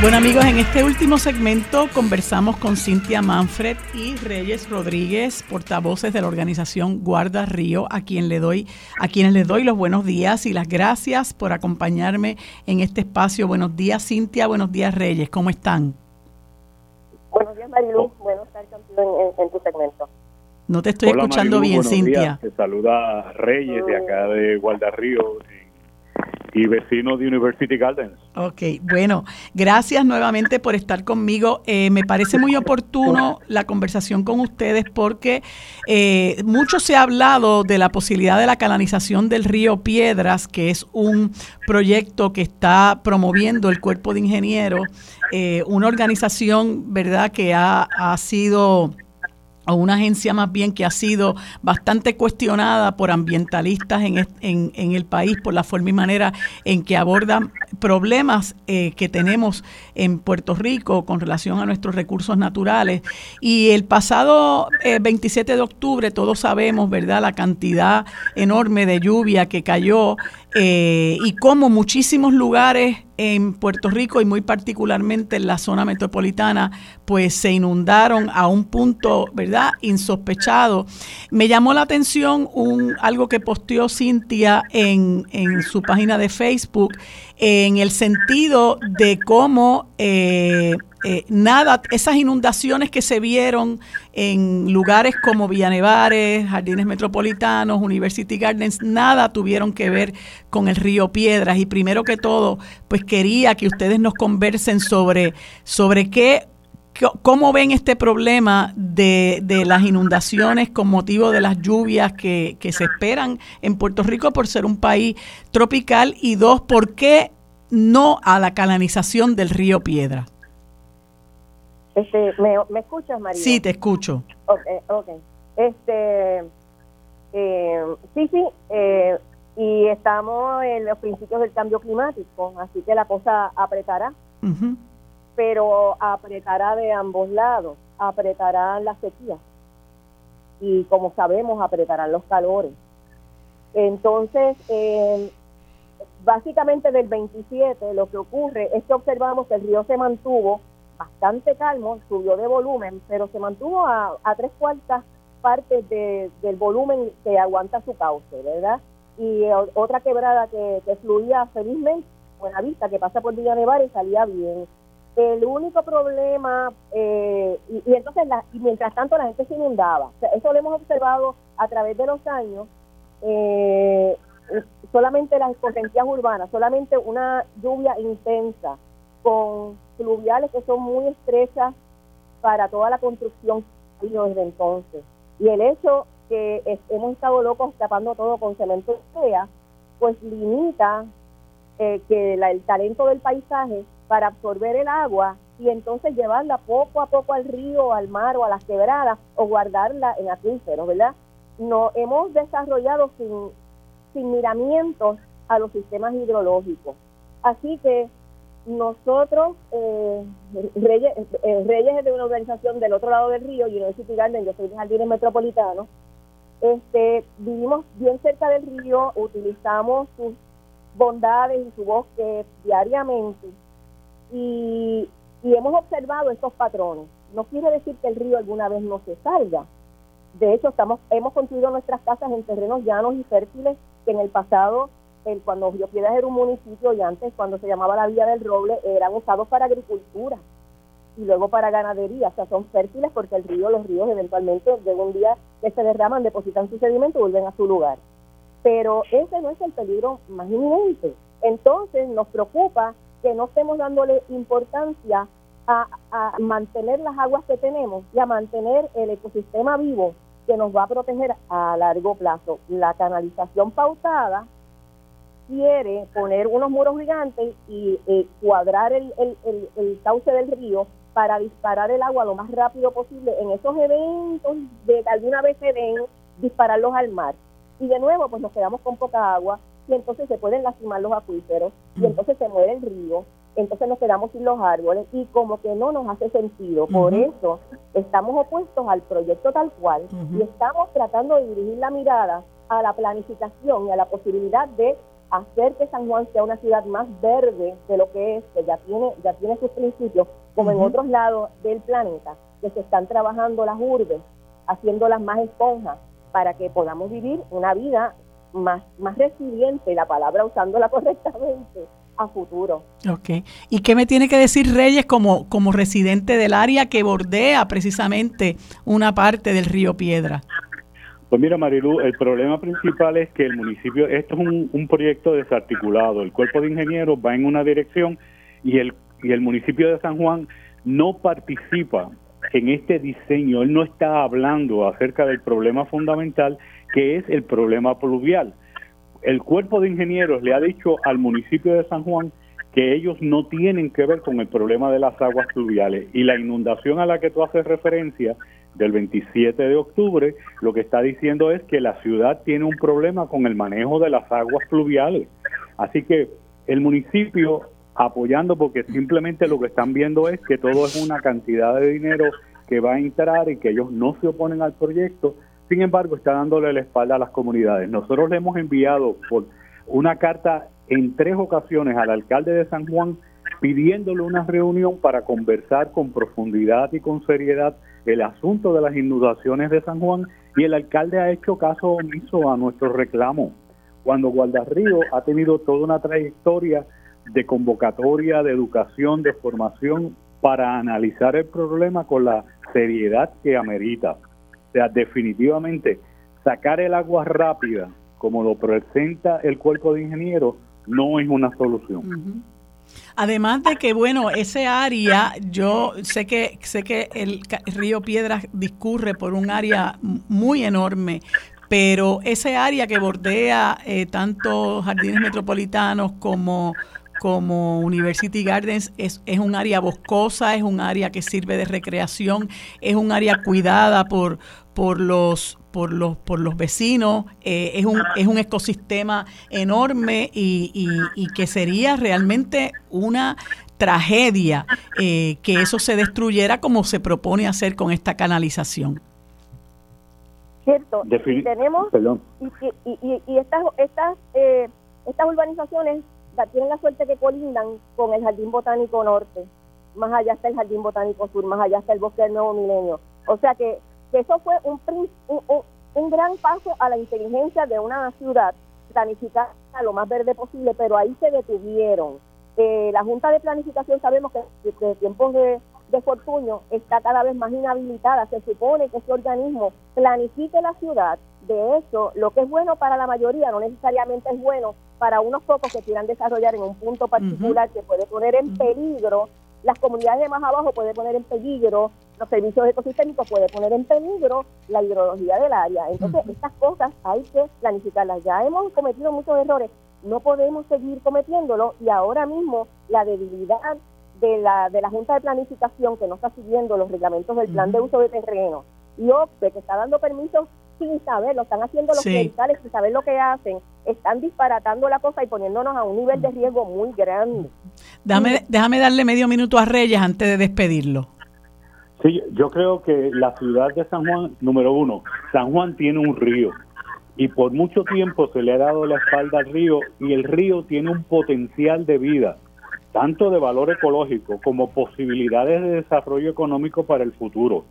Bueno amigos, en este último segmento conversamos con Cintia Manfred y Reyes Rodríguez, portavoces de la organización Guarda Río, a quien le doy, a quienes les doy los buenos días y las gracias por acompañarme en este espacio. Buenos días Cintia, buenos días Reyes, ¿cómo están? Buenos días, Marilu. Bueno estar contigo en, tu segmento. No te estoy escuchando bien, Cintia. Te saluda Reyes de acá de Guardarrío y vecino de University Gardens. Ok, bueno, gracias nuevamente por estar conmigo. Eh, me parece muy oportuno la conversación con ustedes porque eh, mucho se ha hablado de la posibilidad de la canalización del río Piedras, que es un proyecto que está promoviendo el cuerpo de ingenieros, eh, una organización, ¿verdad?, que ha, ha sido o una agencia más bien que ha sido bastante cuestionada por ambientalistas en, en, el país por la forma y manera en que abordan problemas eh, que tenemos en Puerto Rico con relación a nuestros recursos naturales. Y el pasado 27 eh, de octubre, todos sabemos, ¿verdad?, la cantidad enorme de lluvia que cayó eh, y cómo muchísimos lugares en Puerto Rico y muy particularmente en la zona metropolitana, pues se inundaron a un punto, ¿verdad?, insospechado. Me llamó la atención un, algo que posteó Cintia en, en su página de Facebook, en el sentido de cómo eh, eh, nada, esas inundaciones que se vieron en lugares como Villanevares, Jardines Metropolitanos, University Gardens, nada tuvieron que ver con el río Piedras. Y primero que todo, pues quería que ustedes nos conversen sobre, sobre qué ¿Cómo ven este problema de, de, las inundaciones con motivo de las lluvias que, que, se esperan en Puerto Rico por ser un país tropical? Y dos, ¿por qué no a la canalización del río Piedra? Este, ¿me, ¿Me escuchas, María? Sí, te escucho. Ok, ok. Este, eh, sí, sí, eh, y estamos en los principios del cambio climático, así que la cosa apretará, pero apretará de ambos lados, apretará la sequía y como sabemos apretarán los calores. Entonces, eh, básicamente del 27 lo que ocurre es que observamos que el río se mantuvo bastante calmo, subió de volumen, pero se mantuvo a, tres cuartas partes del volumen que aguanta su cauce, ¿verdad? Y otra quebrada que, fluía felizmente, Buena Vista, que pasa por Villa Nevada y salía bien. El único problema, eh, y, entonces, y mientras tanto la gente se inundaba. eso lo hemos observado a través de los años. Eh, solamente las escorrentías urbanas, solamente una lluvia intensa con fluviales que son muy estrechas para toda la construcción desde entonces. Y el hecho que hemos estado locos tapando todo con cemento sea, pues limita eh, que el talento del paisaje para absorber el agua y entonces llevarla poco a poco al río, al mar o a las quebradas o guardarla en acuíferos, ¿verdad? No hemos desarrollado sin, sin miramientos a los sistemas hidrológicos. Así que nosotros, eh, Reyes, eh, Reyes es de una organización del otro lado del río, University Garden, yo soy de Jardines Metropolitanos, este, vivimos bien cerca del río, utilizamos sus bondades y su bosque diariamente y, y hemos observado estos patrones. No quiere decir que el río alguna vez no se salga. De hecho, estamos, hemos construido nuestras casas en terrenos llanos y fértiles que en el pasado el, cuando Río Piedras era un municipio y antes cuando se llamaba la Vía del Roble eran usados para agricultura y luego para ganadería, o sea, son fértiles porque el río, los ríos eventualmente de un día que se derraman, depositan su sedimento y vuelven a su lugar. Pero ese no es el peligro más inminente. Entonces nos preocupa que no estemos dándole importancia a, a mantener las aguas que tenemos y a mantener el ecosistema vivo que nos va a proteger a largo plazo. La canalización pautada quiere poner unos muros gigantes y eh, cuadrar el, el, el, cauce del río para disparar el agua lo más rápido posible en esos eventos de que alguna vez se ven, dispararlos al mar. Y de nuevo, pues nos quedamos con poca agua y entonces se pueden lastimar los acuíferos y entonces se muere el río entonces nos quedamos sin los árboles y como que no nos hace sentido. Por eso estamos opuestos al proyecto tal cual y estamos tratando de dirigir la mirada a la planificación y a la posibilidad de hacer que San Juan sea una ciudad más verde de lo que es, que ya tiene, ya tiene sus principios, como en otros lados del planeta, que se están trabajando las urbes, haciéndolas más esponjas, para que podamos vivir una vida más, más resiliente, la palabra usándola correctamente, a futuro. Ok. ¿Y qué me tiene que decir Reyes como, como residente del área que bordea precisamente una parte del río Piedra? Pues mira, Marilu, el problema principal es que el municipio, esto es un, proyecto desarticulado, el cuerpo de ingenieros va en una dirección y el, y el municipio de San Juan no participa en este diseño, él no está hablando acerca del problema fundamental que es el problema pluvial. El cuerpo de ingenieros le ha dicho al municipio de San Juan que ellos no tienen que ver con el problema de las aguas pluviales y la inundación a la que tú haces referencia del 27 de octubre, lo que está diciendo es que la ciudad tiene un problema con el manejo de las aguas pluviales. Así que el municipio apoyando porque simplemente lo que están viendo es que todo es una cantidad de dinero que va a entrar y que ellos no se oponen al proyecto, sin embargo está dándole la espalda a las comunidades. Nosotros le hemos enviado por una carta en tres ocasiones al alcalde de San Juan pidiéndole una reunión para conversar con profundidad y con seriedad el asunto de las inundaciones de San Juan y el alcalde ha hecho caso omiso a nuestro reclamo. Cuando Guardarrío ha tenido toda una trayectoria de convocatoria, de educación, de formación para analizar el problema con la seriedad que amerita. O sea, definitivamente sacar el agua rápida, como lo presenta el cuerpo de ingenieros, no es una solución. Además de que, bueno, ese área, yo sé que, sé que el río Piedras discurre por un área muy enorme, pero ese área que bordea eh, tanto jardines metropolitanos como como University Gardens es, es, un área boscosa, es un área que sirve de recreación, es un área cuidada por, por los por los por los vecinos eh, es un es un ecosistema enorme y, y, que sería realmente una tragedia eh, que eso se destruyera como se propone hacer con esta canalización cierto y tenemos y, y, y, estas estas eh, estas urbanizaciones tienen la suerte que colindan con el Jardín Botánico Norte. Más allá está el Jardín Botánico Sur, más allá está el Bosque del Nuevo Milenio. O sea que, eso fue un, un, un, gran paso a la inteligencia de una ciudad, planificar lo más verde posible, pero ahí se detuvieron. Eh, la Junta de Planificación sabemos que desde tiempos de, de Fortuño está cada vez más inhabilitada. Se supone que ese organismo planifique la ciudad. De hecho, lo que es bueno para la mayoría no necesariamente es bueno para unos pocos que quieran desarrollar en un punto particular que puede poner en peligro las comunidades de más abajo, puede poner en peligro los servicios ecosistémicos, puede poner en peligro la hidrología del área. Entonces, estas cosas hay que planificarlas. Ya hemos cometido muchos errores, no podemos seguir cometiéndolo y ahora mismo la debilidad de la, de la Junta de Planificación que no está siguiendo los reglamentos del plan de uso de terreno y OPE que está dando permisos sin saber, lo están haciendo los sí. sin saber lo que hacen, están disparatando la cosa y poniéndonos a un nivel de riesgo muy grande. Déjame, déjame darle medio minuto a Reyes antes de despedirlo. Sí, yo creo que la ciudad de San Juan, número uno, San Juan tiene un río y por mucho tiempo se le ha dado la espalda al río y el río tiene un potencial de vida, tanto de valor ecológico como posibilidades de desarrollo económico para el futuro.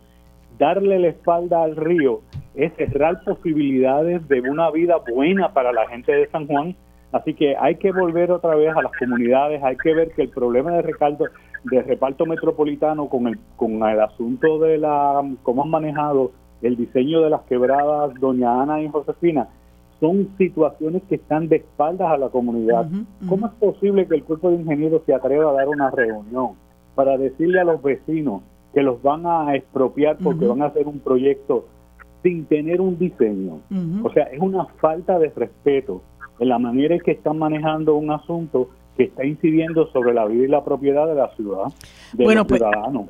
Darle la espalda al río es cerrar posibilidades de una vida buena para la gente de San Juan. Así que hay que volver otra vez a las comunidades, hay que ver que el problema de reparto, de reparto metropolitano con el, con el asunto de la, cómo han manejado el diseño de las quebradas Doña Ana y Josefina, son situaciones que están de espaldas a la comunidad. ¿Cómo es posible que el cuerpo de ingenieros se atreva a dar una reunión para decirle a los vecinos que los van a expropiar porque van a hacer un proyecto sin tener un diseño. O sea, es una falta de respeto en la manera en que están manejando un asunto que está incidiendo sobre la vida y la propiedad de la ciudad. Bueno, pues,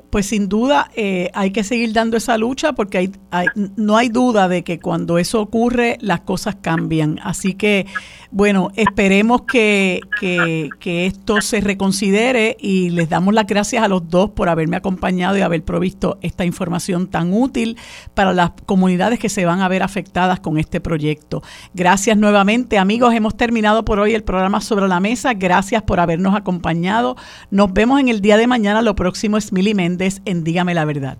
pues, sin duda eh, hay que seguir dando esa lucha porque hay, no hay duda de que cuando eso ocurre las cosas cambian. Así que, bueno, esperemos que, que, que esto se reconsidere y les damos las gracias a los dos por haberme acompañado y haber provisto esta información tan útil para las comunidades que se van a ver afectadas con este proyecto. Gracias nuevamente, amigos. Hemos terminado por hoy el programa sobre la mesa. Gracias por habernos acompañado. Nos vemos en el día de mañana. Lo próximo es Mili Méndez en Dígame la Verdad.